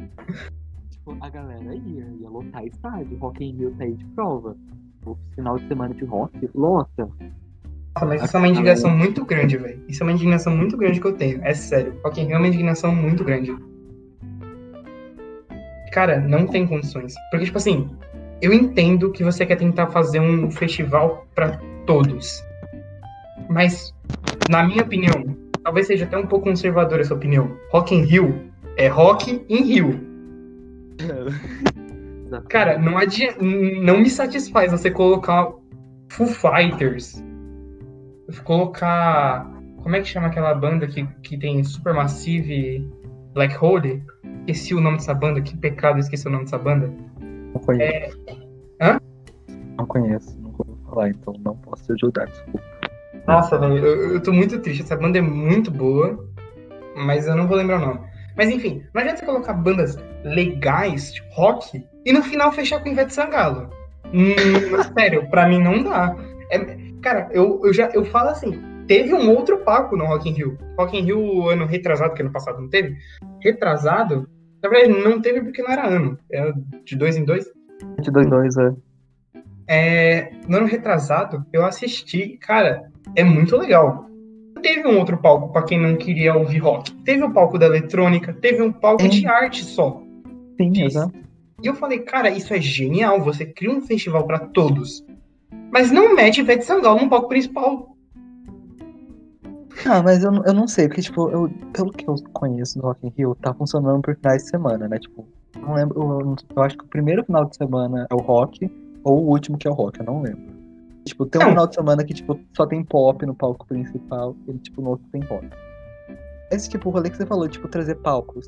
Tipo, a galera ia, ia lotar estádio. Rock in Rio tá aí de prova. O final de semana de rock, lota. Nossa, mas isso é uma indignação muito grande, velho. Isso é uma indignação muito grande que eu tenho. É sério. Rock in Rio é uma indignação muito grande. Cara, não tem condições. Porque, tipo assim, eu entendo que você quer tentar fazer um festival pra todos. Mas, na minha opinião, talvez seja até um pouco conservadora essa opinião. Rock in Rio é rock in Rio. [LAUGHS] Cara, não adianta. Não me satisfaz você colocar Foo Fighters. Colocar. Como é que chama aquela banda que, que tem Supermassive Black Hole? Esqueci o nome dessa banda, que pecado, eu esqueci o nome dessa banda. Não conheço. Hã? Não conheço, nunca ouvi falar, então não posso te ajudar, desculpa. Nossa, velho, eu, eu tô muito triste. Essa banda é muito boa, mas eu não vou lembrar o nome. Mas enfim, não adianta você colocar bandas legais, tipo rock, e no final fechar com Ivete Sangalo. Hum, [LAUGHS] sério, pra mim não dá. É- cara, eu, eu já eu falo assim, teve um outro palco no Rock in Rio. Rock in Rio ano retrasado, que ano passado não teve. Retrasado, na verdade não teve porque não era ano, era de dois em dois. 22 é. É, no ano retrasado, eu assisti, cara, é muito legal. Teve um outro palco pra quem não queria ouvir rock. Teve o palco da eletrônica, teve um palco Sim. de arte só. Sim, Isso. exato. E eu falei, cara, isso é genial, você cria um festival pra todos. Mas não mete Ivete Sangalo no palco principal. Ah, mas eu, não- eu não sei, porque, tipo, eu, pelo que eu conheço do Rock in Rio, tá funcionando por finais de semana, né? Tipo, eu não lembro, eu, eu acho que o primeiro final de semana é o rock, ou o último que é o rock, eu não lembro. Tipo, tem um final de semana que, tipo, só tem pop no palco principal, e, tipo, no outro tem rock. Esse, tipo, o rolê que você falou, tipo, trazer palcos.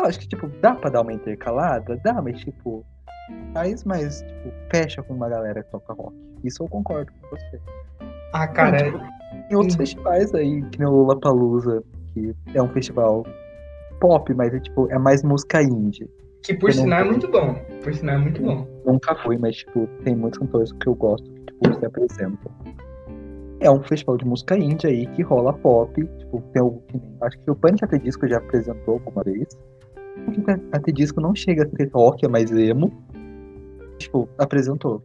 Eu acho que, tipo, dá pra dar uma intercalada? Dá, mas, tipo, faz mais, tipo, fecha com uma galera que toca rock. Isso eu concordo com você. Ah, cara, Tem outros Uhum. festivais aí, que nem o Lollapalooza, que é um festival pop, mas é tipo, é mais música indie. que por sinal é muito bom. Por sinal é muito bom. Nunca fui, mas tipo, tem muitos cantores que eu gosto que tipo, se apresentam. É um festival de música indie aí que rola pop, tipo, tem o. que nem- Acho que o Panic! At the Disco já apresentou alguma vez. O Panic! At the Disco não chega a ser rock, é mais emo. Tipo, apresentou.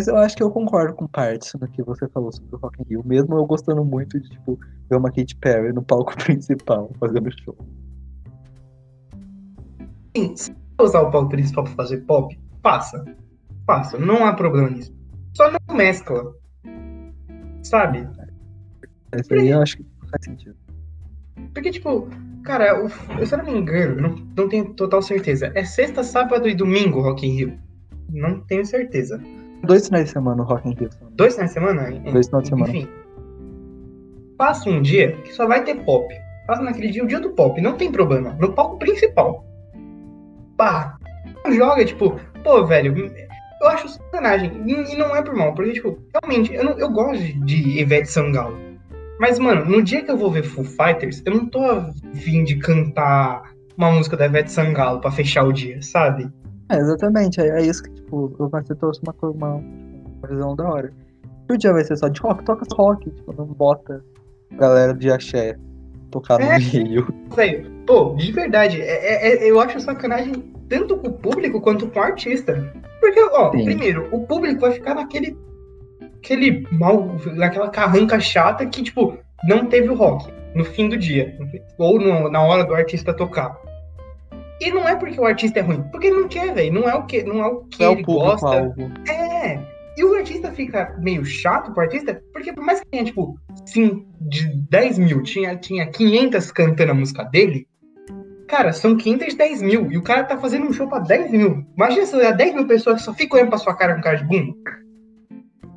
Mas eu acho que eu concordo com partes do que você falou sobre o Rock in Rio, mesmo eu gostando muito de, tipo, ver uma Katy Perry no palco [LAUGHS] principal fazendo show. Sim, se você usar o palco principal pra fazer pop, passa. Faça, não há problema nisso. Só não mescla. Sabe? Isso aí eu acho que faz sentido. Porque, tipo, cara, o, se eu não me engano, não, não tenho total certeza. É sexta, sábado e domingo Rock in Rio. Não tenho certeza. Dois finais de semana o Rock in Rio. Dois finais de semana? Dois finais de semana. Enfim. Passa um dia que só vai ter pop. Passa naquele dia o dia do pop, não tem problema. No palco principal. Pá. Joga, tipo, pô, velho, eu acho sacanagem. E não é por mal, porque, tipo, realmente, eu, não, eu gosto de Ivete Sangalo. Mas, mano, no dia que eu vou ver Foo Fighters, eu não tô a fim de cantar uma música da Ivete Sangalo pra fechar o dia, sabe? É, exatamente. É, é isso que, tipo, você trouxe uma, uma, uma visão da hora. Se o dia vai ser só de rock, toca só rock, tipo, não bota galera de axé tocar é, no meio. Velho, pô, de verdade, é, é, é, eu acho sacanagem tanto com o público quanto com o artista. Porque, ó, Sim. primeiro, o público vai ficar naquele. aquele mal. naquela carranca chata que, tipo, não teve o rock no fim do dia. Ou no, na hora do artista tocar. E não é porque o artista é ruim, porque ele não quer, velho. Não é o que, não é o que é ele o gosta. Algo. É. E o artista fica meio chato pro artista, porque por mais que tenha, tipo, sim, de 10 mil, tinha, tinha 500 cantando a música dele, cara, são 510 mil. E o cara tá fazendo um show pra 10 mil. Imagina se olhar 10 mil pessoas que só ficam olhando pra sua cara com cara de bunda.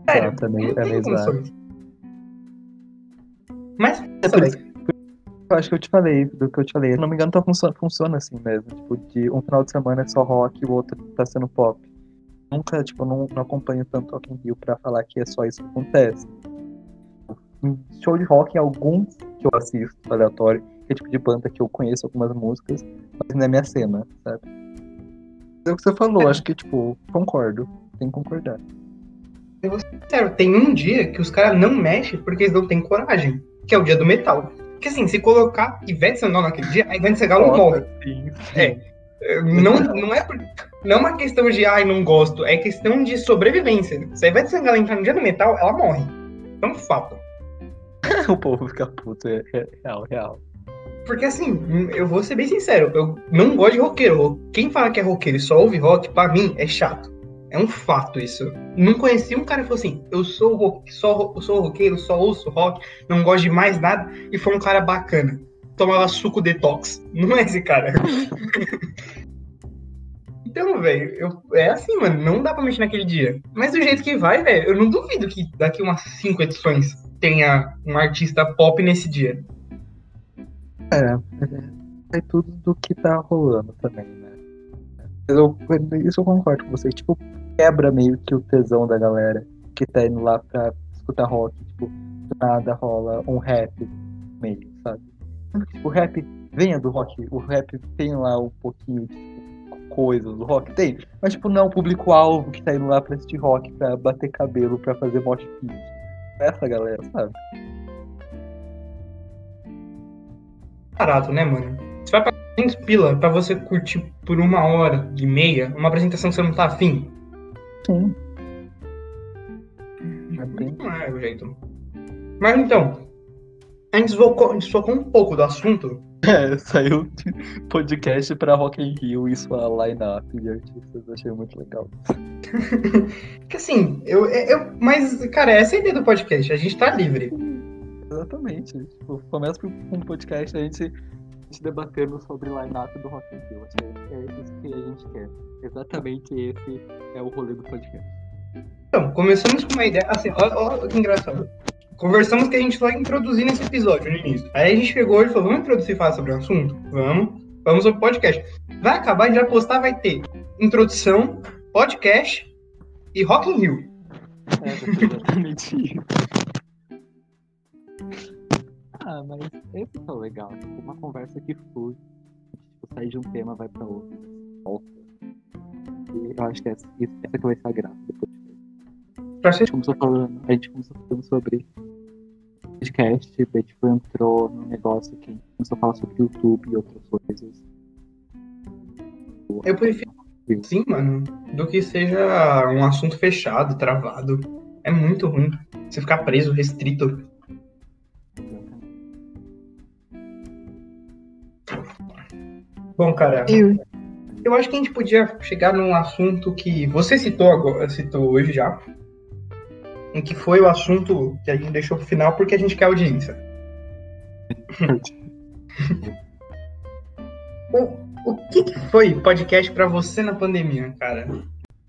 Sério, é, também é mesmo. Mas, é por isso, eu acho que eu te falei, do que eu te falei. Se não me engano, tá funciona, funciona assim mesmo. Tipo, de um final de semana é só rock e o outro tá sendo pop. Nunca, tipo, não, não acompanho tanto Rock in Rio pra falar que é só isso que acontece. Em show de rock, alguns que eu assisto, aleatório, que é tipo de banda que eu conheço algumas músicas, mas não é minha cena, sabe? É o que você falou, é. acho que, tipo, concordo. Tem que concordar. Eu vou ser sincero, tem um dia que os caras não mexem porque eles não têm coragem, que é o dia do metal. Porque assim, se colocar Ivete Sangalo naquele dia, a Ivete Sangalo morre. Sim, sim. É. Não, não, é, não é uma questão de ai, não gosto, é questão de sobrevivência. Se a Ivete Sangalo entrar no dia do metal, ela morre. É um fato. [LAUGHS] o povo fica puto, é, é real, real. Porque assim, eu vou ser bem sincero, eu não gosto de roqueiro. Quem fala que é roqueiro e só ouve rock, pra mim, é chato. É um fato isso. Não conheci um cara que falou assim: eu sou, rock, só, eu sou roqueiro, só ouço rock, não gosto de mais nada, e foi um cara bacana. Tomava suco detox. Não é esse cara. [LAUGHS] então, velho, é assim, mano, não dá pra mexer naquele dia. Mas do jeito que vai, velho, eu não duvido que daqui umas cinco edições tenha um artista pop nesse dia. É, é, é tudo do que tá rolando também, né? Eu, isso eu concordo com você. Tipo, quebra meio que o tesão da galera que tá indo lá pra escutar rock. Tipo, do nada rola um rap meio, sabe? O rap venha do rock, o rap tem lá um pouquinho de tipo, coisas do rock, tem. Mas, tipo, não é o público-alvo que tá indo lá pra assistir rock, pra bater cabelo, pra fazer mosh pit. Essa galera, sabe? barato, né, mano? Você vai pagar 500 pila pra você curtir por uma hora e meia uma apresentação que você não tá afim? Sim. Não é o jeito. Mas então, a gente desfocou um pouco do assunto. [LAUGHS] É, saiu de [LAUGHS] podcast pra Rock in Rio e sua line-up de artistas. Achei muito legal. [LAUGHS] que assim, eu, eu. Mas, cara, essa é a ideia do podcast. A gente tá livre. Exatamente. Tipo, começa com um podcast a gente, gente debatendo sobre o line-up do Rock in Rio. Acho que é, é isso que a gente quer. Exatamente esse é o rolê do podcast. Então, começamos com uma ideia. Assim, olha que engraçado. Conversamos que a gente vai introduzir nesse episódio no início. Aí a gente pegou e falou: vamos introduzir e falar sobre o assunto? Vamos. Vamos sobre podcast. Vai acabar, a gente vai postar, vai ter introdução, podcast e Rock in Rio. É, exatamente isso. Ah, mas esse é o legal. Tipo, uma conversa que flui. Tipo, sai de um tema, vai pra outro. Volta. E eu acho que essa, essa que vai ser a graça depois. A gente começou falando, a gente começou falando sobre podcast, daí tipo, entrou num negócio que a gente começou a falar sobre YouTube e outras coisas. Eu prefiro sim, mano, do que seja um assunto fechado, travado. É muito ruim você ficar preso, restrito Bom, cara. Eu. eu acho que a gente podia chegar num assunto que você citou agora, citou hoje já, em que foi o assunto que a gente deixou pro final porque a gente quer audiência. o, o que, que foi podcast pra você na pandemia, cara?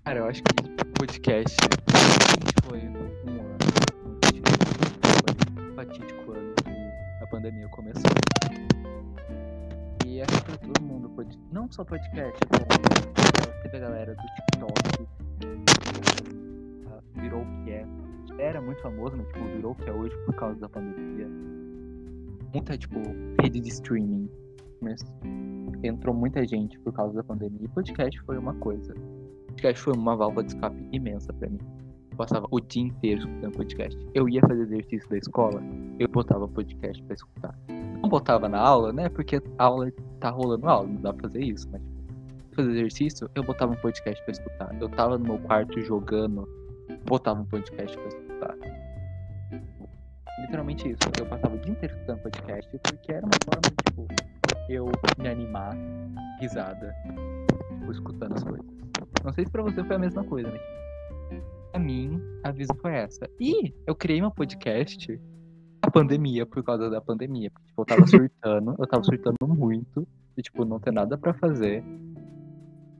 Cara, eu acho que podcast foi um ano. Foi um fatídico ano que a pandemia começou. E que pra todo mundo, pod- não só podcast, como teve a galera do TikTok, ah, virou o que é. Era muito famoso, mas tipo, virou o que é hoje por causa da pandemia. Muita, tipo, rede de streaming. Mas entrou muita gente por causa da pandemia. E podcast foi uma coisa. Podcast foi uma válvula de escape imensa pra mim. Passava o dia inteiro escutando podcast. Eu ia fazer exercício da escola, eu botava podcast pra escutar. Não botava na aula, né? Porque a aula tá rolando aula, não dá pra fazer isso. Mas tipo, fazer exercício, eu botava um podcast pra escutar. Eu tava no meu quarto jogando, botava um podcast pra escutar. Literalmente isso. Eu passava o dia inteiro escutando podcast porque era uma forma de, tipo, eu me animar, risada, tipo, escutando as coisas. Não sei se pra você foi a mesma coisa, mas pra mim, a visão foi essa. E eu criei meu podcast na pandemia, por causa da pandemia. Porque, tipo, eu tava surtando, eu tava surtando muito, e, tipo, não ter nada pra fazer.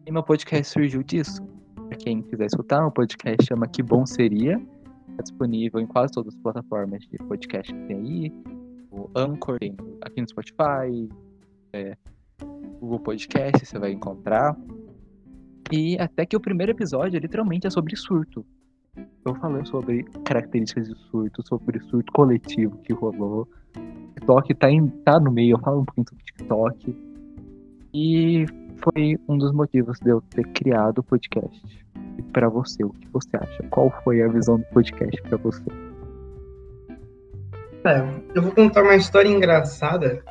E meu podcast surgiu disso. Pra quem quiser escutar, meu podcast chama Que Bom Seria. Tá disponível em quase todas as plataformas de podcast que tem aí. O Anchor, tem aqui no Spotify, é, Google Podcast, você vai encontrar. E até que o primeiro episódio literalmente é sobre surto. Eu falei sobre características de surto, sobre surto coletivo que rolou. TikTok tá, em, tá no meio, eu falo um pouquinho sobre TikTok. E foi um dos motivos de eu ter criado o podcast. E pra você, o que você acha? Qual foi a visão do podcast pra você? É, eu vou contar uma história engraçada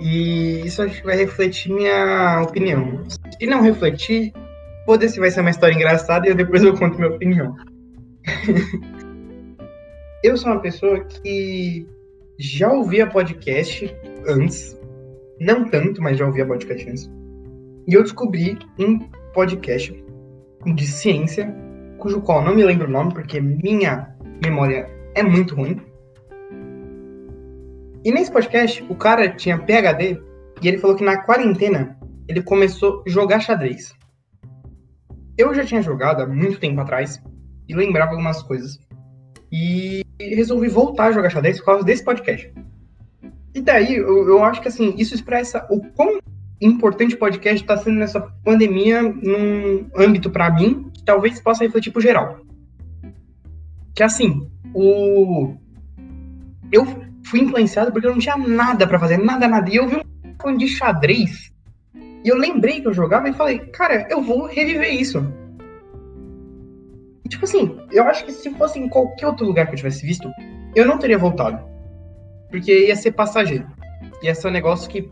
e isso acho que vai refletir minha opinião. Se não refletir, foda-se, vai ser uma história engraçada e eu depois eu conto minha opinião. [LAUGHS] eu sou uma pessoa que já ouvia podcast antes, não tanto, mas já ouvia podcast antes. E eu descobri um podcast de ciência, cujo qual não me lembro o nome, porque minha memória é muito ruim. E nesse podcast, o cara tinha PhD e ele falou que na quarentena ele começou a jogar xadrez. Eu já tinha jogado há muito tempo atrás e lembrava algumas coisas. E resolvi voltar a jogar xadrez por causa desse podcast. E daí, eu, eu acho que assim, isso expressa o quão importante o podcast está sendo nessa pandemia num âmbito para mim, que talvez possa refletir pro geral. Que assim, o eu fui influenciado porque eu não tinha nada para fazer, nada, nada. E eu vi um fã de xadrez. E eu lembrei que eu jogava e falei, cara, eu vou reviver isso. Tipo assim, eu acho que se fosse em qualquer outro lugar que eu tivesse visto, eu não teria voltado. Porque ia ser passageiro. Ia ser um negócio que,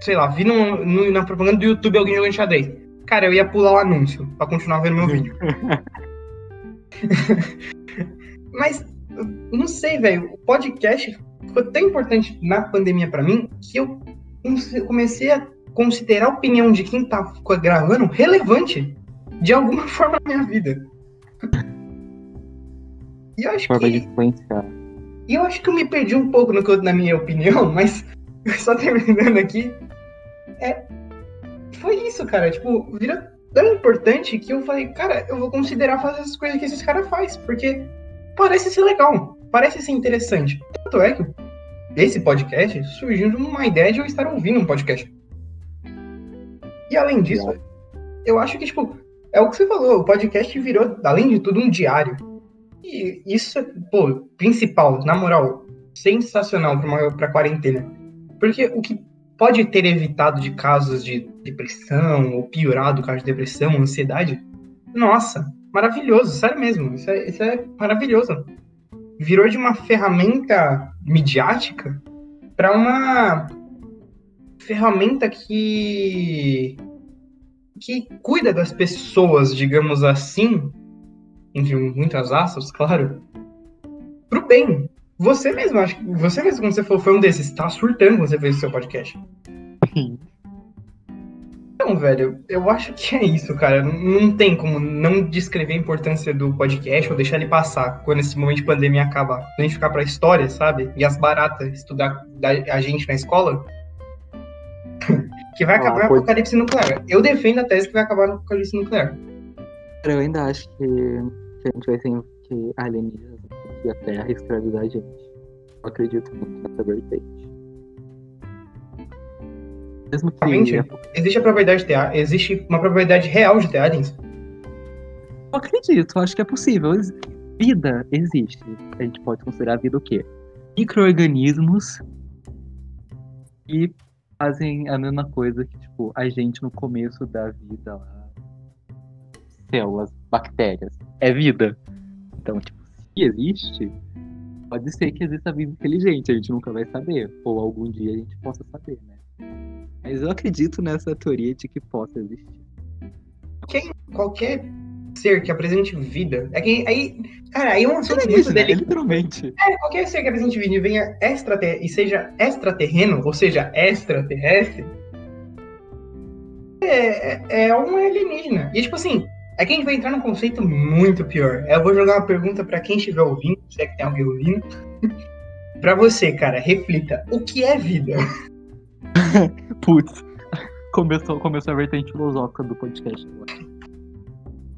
sei lá, vi no, no, na propaganda do YouTube alguém jogando xadrez. Cara, eu ia pular o anúncio pra continuar vendo meu vídeo. [LAUGHS] Mas, não sei, velho. O podcast ficou tão importante na pandemia para mim que eu comecei a considerar a opinião de quem tá gravando relevante de alguma [LAUGHS] forma na minha vida. E eu acho Forma de que. influenciar. E eu acho que eu me perdi um pouco no que eu- na minha opinião, [LAUGHS] mas [LAUGHS] só terminando aqui. É. Foi isso, cara. Tipo, virou tão importante que eu falei, cara, eu vou considerar fazer essas coisas que esses caras fazem, porque parece ser legal, parece ser interessante. Tanto é que esse podcast surgiu de uma ideia de eu estar ouvindo um podcast. E além disso, eu acho que, tipo, é o que você falou, o podcast virou, além de tudo, um diário. E isso é, pô, principal, na moral, sensacional pra quarentena. Porque o que pode ter evitado de casos de depressão, ou piorado o caso de depressão, ansiedade, nossa, maravilhoso, sério mesmo, isso é, isso é maravilhoso. Virou de uma ferramenta midiática para uma ferramenta que que cuida das pessoas, digamos assim, entre muitas aspas, claro, pro bem. Você mesmo, acho que você mesmo, quando você falou, foi um desses, tá surtando quando você fez o seu podcast. Então, velho, eu acho que é isso, cara. Não, tem como não descrever a importância do podcast ou deixar ele passar quando esse momento de pandemia acabar. Quando a gente ficar pra história, sabe? E as baratas estudar da- a gente na escola. [LAUGHS] que vai acabar Ah, no pode- apocalipse nuclear. Eu defendo a tese que vai acabar no apocalipse nuclear. Cara, eu ainda acho que, que a gente vai ter que alienígenas aqui a Terra escravizar a gente. Eu acredito muito nessa vertente. Mesmo que. Realmente? Existe a probabilidade de ter, existe uma probabilidade real de ter aliens. Eu acredito, acho que é possível. Vida existe. A gente pode considerar a vida o quê? Micro-organismos que fazem a mesma coisa que, tipo, a gente no começo da vida lá. Células, bactérias. É vida. Então, tipo, se existe, pode ser que exista vida inteligente, a gente nunca vai saber. Ou algum dia a gente possa saber, né? Mas eu acredito nessa teoria de que possa existir. Qualquer ser que apresente vida. É que aí. Cara, aí é um assunto muito Alienígena, delicado. literalmente. É, qualquer ser que apresente vida e venha extrater e seja extraterreno, ou seja, extraterrestre, é, é, é um alienígena. E tipo assim, é que a gente vai entrar num conceito muito pior. Eu vou jogar uma pergunta pra quem estiver ouvindo, se é que tem alguém ouvindo. [LAUGHS] pra você, cara, reflita. O que é vida? [LAUGHS] Putz, começou, começou a vertente filosófica do podcast agora.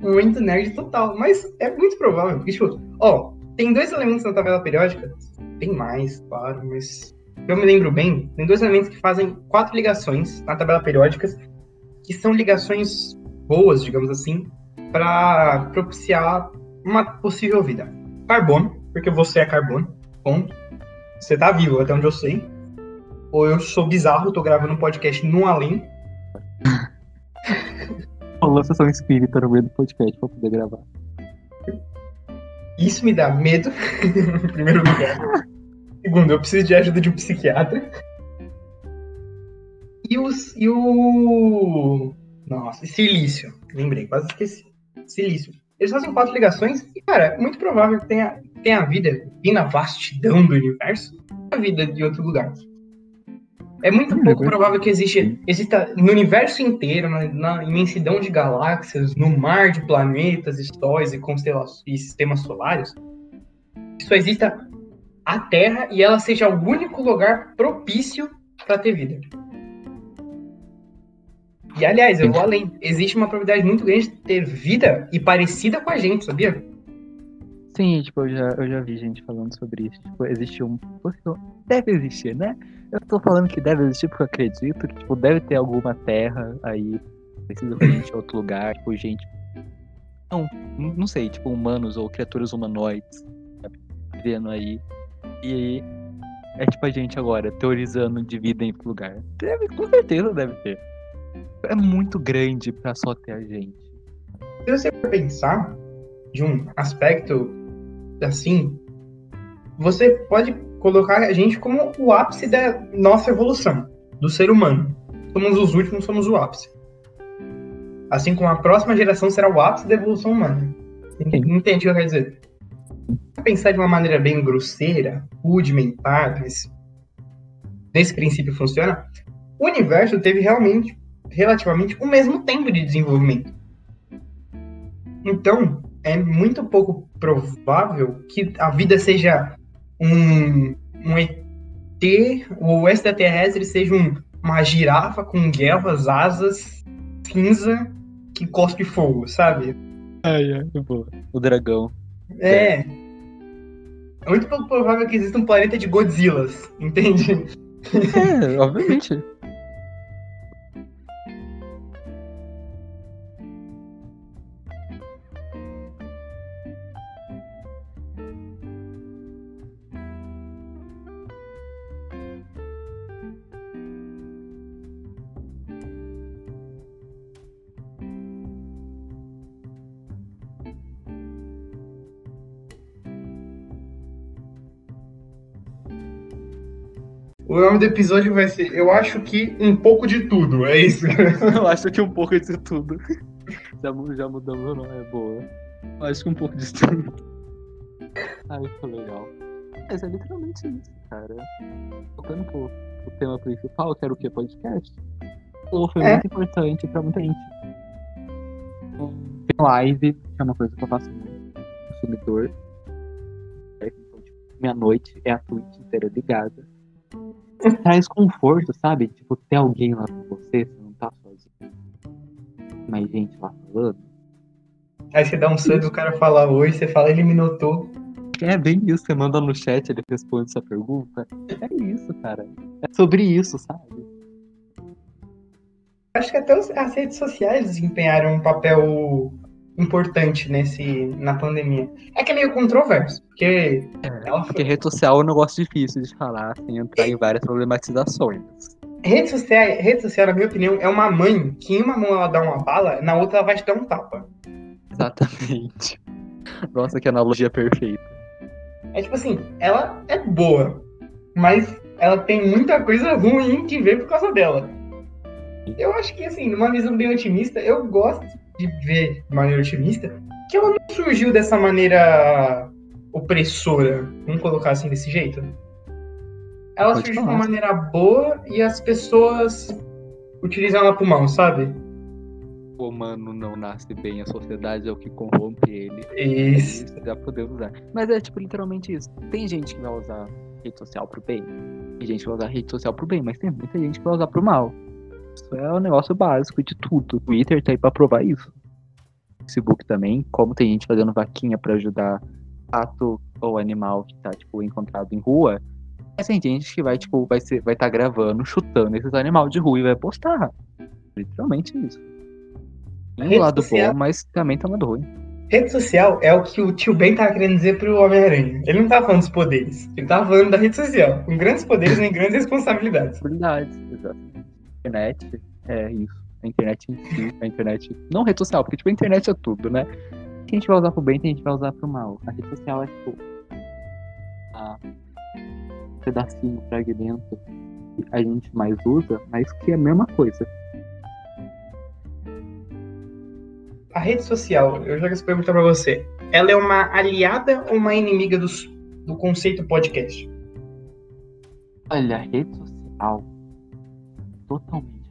Muito nerd total. Mas é muito provável. Porque, tipo, ó, tem dois elementos na tabela periódica. Tem mais, claro, mas. Eu me lembro bem, tem dois elementos que fazem quatro ligações na tabela periódica, que são ligações boas, digamos assim, para propiciar uma possível vida. Carbono, porque você é carbono, ponto. Você tá vivo, até onde eu sei. Ou eu sou bizarro, tô gravando um podcast no além. [LAUGHS] Falou sessão espírita no meio do podcast pra poder gravar. Isso me dá medo, em [LAUGHS] primeiro lugar. Segundo, eu preciso de ajuda de um psiquiatra. E, os, e o. Nossa, silício. Lembrei, quase esqueci. Silício. Eles fazem quatro ligações e, cara, é muito provável que tenha, tenha vida e na vastidão do universo a vida de outro lugar. É muito pouco provável que existe, exista no universo inteiro, na, na imensidão de galáxias, no mar de planetas, estróis e constelações e sistemas solares, só exista a Terra e ela seja o único lugar propício para ter vida. E aliás, eu vou além. Existe uma probabilidade muito grande de ter vida e parecida com a gente, sabia? Sim, tipo, eu já, eu já vi gente falando sobre isso. Tipo, existe um. Deve existir, né? Eu tô falando que deve existir porque eu acredito que, tipo, deve ter alguma terra aí precisa com gente em outro lugar, tipo, gente. Não, não sei, tipo, humanos ou criaturas humanoides sabe? vivendo aí. E é tipo a gente agora, teorizando de vida em outro lugar. Deve, com certeza deve ter. É muito grande pra só ter a gente. Se você for pensar de um aspecto assim, você pode colocar a gente como o ápice da nossa evolução, do ser humano. Somos os últimos, somos o ápice. Assim como a próxima geração será o ápice da evolução humana. Entende o que eu quero dizer? Pensar de uma maneira bem grosseira, rudimentar, mas nesse princípio funciona, o universo teve realmente, relativamente, o mesmo tempo de desenvolvimento. Então, é muito pouco provável que a vida seja um, um ET, ou extraterrestre seja um, uma girafa com guelras, asas, cinza, que cospe fogo, sabe? Ai, ai, boa. O dragão. É. É muito pouco provável que exista um planeta de Godzillas, entende? É, obviamente. Nome do episódio vai ser Eu acho que um pouco de tudo, é isso. [LAUGHS] Eu acho que um pouco disso tudo. Já, já mudamos o nome, é boa. Eu acho que um pouco disso tudo. Ai, ficou legal. Mas é literalmente isso, cara. Voltando pro, pro tema principal, que era o que? Podcast? falou foi É. muito importante pra muita gente. Tem live, que é uma coisa que eu faço muito, consumidor. É, então, tipo, minha noite é a Twitch inteira ligada. Traz conforto, sabe? Tipo, ter alguém lá com você, você não tá sozinho. Mais gente lá falando. Aí você dá um sub, o cara fala oi, você fala ele me notou. É bem isso, você manda no chat, ele responde essa pergunta. É isso, cara. É sobre isso, sabe? Acho que até as redes sociais desempenharam um papel importante nesse, na pandemia. É que é meio controverso, porque ela Porque rede social é um negócio difícil de falar, sem entrar em várias problematizações. Rede social, rede social, na minha opinião, é uma mãe que em uma mão ela dá uma bala, na outra ela vai te dar um tapa. Exatamente. Nossa, que analogia perfeita. É tipo assim, ela é boa, mas ela tem muita coisa ruim que vem por causa dela. Eu acho que, assim, numa visão bem otimista, eu gosto de ver de maneira otimista que ela não surgiu dessa maneira opressora, vamos colocar assim desse jeito. Ela Pode surgiu de falar. uma maneira boa e as pessoas utilizam ela pro mal, sabe? O humano não nasce bem, a sociedade é o que corrompe ele. Isso. Isso já podemos usar. Mas é tipo literalmente isso. Tem gente que vai usar rede social pro bem. Tem gente que vai usar rede social pro bem, mas tem muita gente que vai usar pro mal. Isso é o negócio básico de tudo. O Twitter tá aí pra provar isso. Facebook também, como tem gente fazendo vaquinha pra ajudar pato ou animal que tá, tipo, encontrado em rua. Mas tem gente que vai, tipo, vai ser, vai estar gravando, chutando esses animais de rua e vai postar. Literalmente isso. Tem um lado social- bom, mas também tem um lado ruim. Rede social é o que o tio Ben tava querendo dizer pro Homem-Aranha. Ele não tava falando dos poderes, ele tava falando da rede social. Com grandes poderes [LAUGHS] nem grandes responsabilidades. Verdade, exatamente. A internet é isso. A internet em si, a internet. Não rede social, porque tipo, a internet é tudo, né? Que a gente vai usar pro bem, que a gente vai usar pro mal. A rede social é tipo. A um pedacinho, fragmento que a gente mais usa, mas que é a mesma coisa. A rede social, eu jogo essa pergunta pra você. Ela é uma aliada ou uma inimiga dos- do conceito podcast? Olha, a rede social. Totalmente.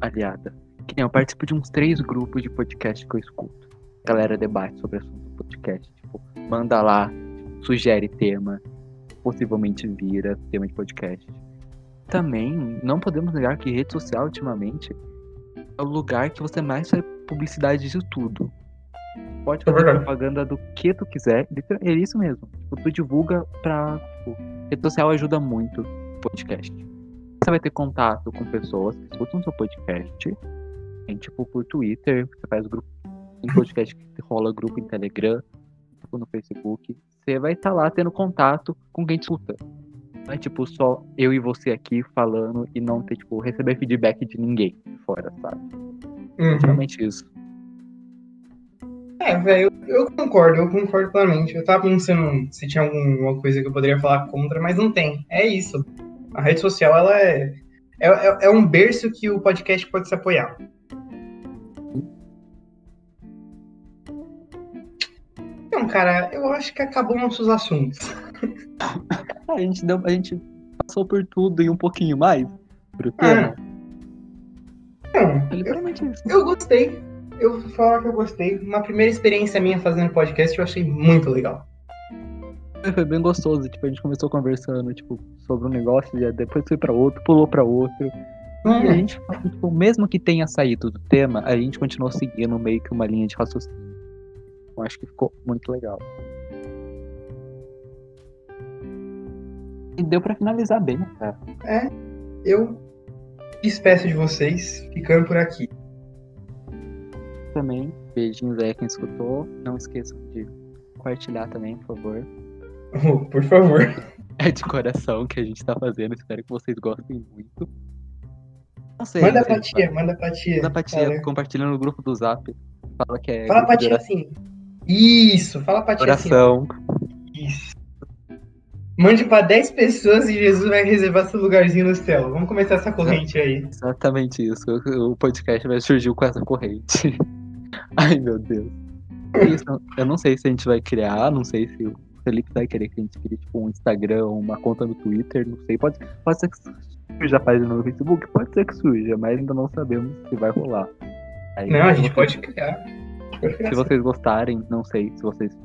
Aliada. Que nem eu participo de uns três grupos de podcast que eu escuto. A galera debate sobre assunto do podcast. Tipo, manda lá, sugere tema. Possivelmente vira tema de podcast. Também, não podemos negar que rede social, ultimamente, é o lugar que você mais faz publicidade de tudo. Pode É fazer propaganda do que tu quiser. É isso mesmo. Tipo, tu divulga pra. Tipo, rede social ajuda muito podcast. Você vai ter contato com pessoas que escutam seu podcast. Tem, tipo, por Twitter, você faz grupo. Tem podcast que rola grupo em Telegram, tipo, no Facebook. Você vai estar lá tendo contato com quem te escuta. Não é tipo só eu e você aqui falando e não ter, tipo, receber feedback de ninguém de fora, sabe? Uhum. Realmente isso. É, velho, eu, eu concordo, eu concordo plenamente. Eu tava pensando se tinha alguma coisa que eu poderia falar contra, mas não tem. É isso. A rede social, ela é, é, é- é um berço que o podcast pode se apoiar. Então, cara, eu acho que acabou nossos assuntos. [LAUGHS] A gente, deu, a gente passou por tudo e um pouquinho mais pro tema. Não, É literalmente isso. eu gostei. Eu vou falar que eu gostei. Uma primeira experiência minha fazendo podcast, eu achei muito legal. Foi bem gostoso. Tipo, a gente começou conversando, tipo, sobre um negócio, e depois foi pra outro, pulou pra outro. E a Hum, gente, tipo, mesmo que tenha saído do tema, a gente continuou seguindo meio que uma linha de raciocínio. Eu acho que ficou muito legal. E deu pra finalizar bem, cara. eu despeço de vocês, ficando por aqui. Também, beijinhos aí a quem escutou. Não esqueçam de compartilhar também, por favor. [LAUGHS] Por favor. É de coração que a gente tá fazendo. Espero que vocês gostem muito. Não sei. Manda pra tia, manda pra tia. Manda pra tia, Fala- compartilha no grupo do Zap. Fala que é. Fala pra tia assim. Isso, fala pra tia assim. oração. Isso. Mande pra 10 pessoas e Jesus vai reservar seu lugarzinho no céu. Vamos começar essa corrente aí. Exatamente isso. O podcast vai surgir com essa corrente. [LAUGHS] Ai, meu Deus. É isso. Eu não sei se a gente vai criar, não sei se Felipe vai querer que a gente crie tipo, um Instagram uma conta no Twitter, não sei. Pode, pode ser que surja a página no Facebook? Pode ser que surja, mas ainda não sabemos se vai rolar. Aí, não, a gente pode criar. Se vocês gostarem, não sei se vocês.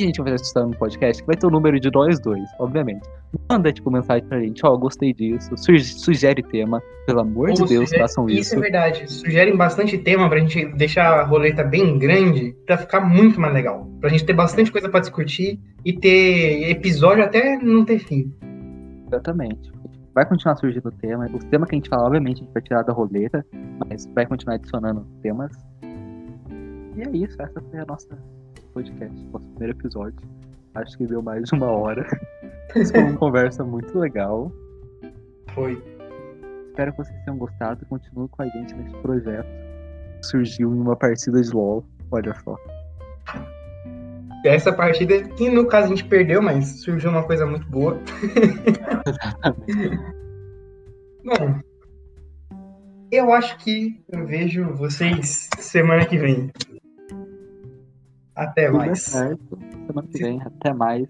A gente vai estar no podcast, vai ter o número de nós dois, obviamente. Manda, tipo, mensagem pra gente, ó, oh, gostei disso, sugere tema, pelo amor Ou de Deus, sugere... façam isso. Isso é verdade, sugerem bastante tema pra gente deixar a roleta bem grande, pra ficar muito mais legal. Pra gente ter bastante coisa pra discutir e ter episódio até não ter fim. Exatamente vai continuar surgindo tema. Os temas que a gente fala, obviamente, a gente vai tirar da roleta, mas vai continuar adicionando temas. E é isso, essa foi a nossa podcast, nosso primeiro episódio. Acho que deu mais de uma hora. [LAUGHS] foi uma conversa muito legal. Foi. Espero que vocês tenham gostado. Continue com a gente nesse projeto. Surgiu em uma partida de LOL. Olha só. Essa partida, que no caso a gente perdeu, mas surgiu uma coisa muito boa. [LAUGHS] Bom, eu acho que eu vejo vocês semana que vem. Até mais. Semana que vem, até mais.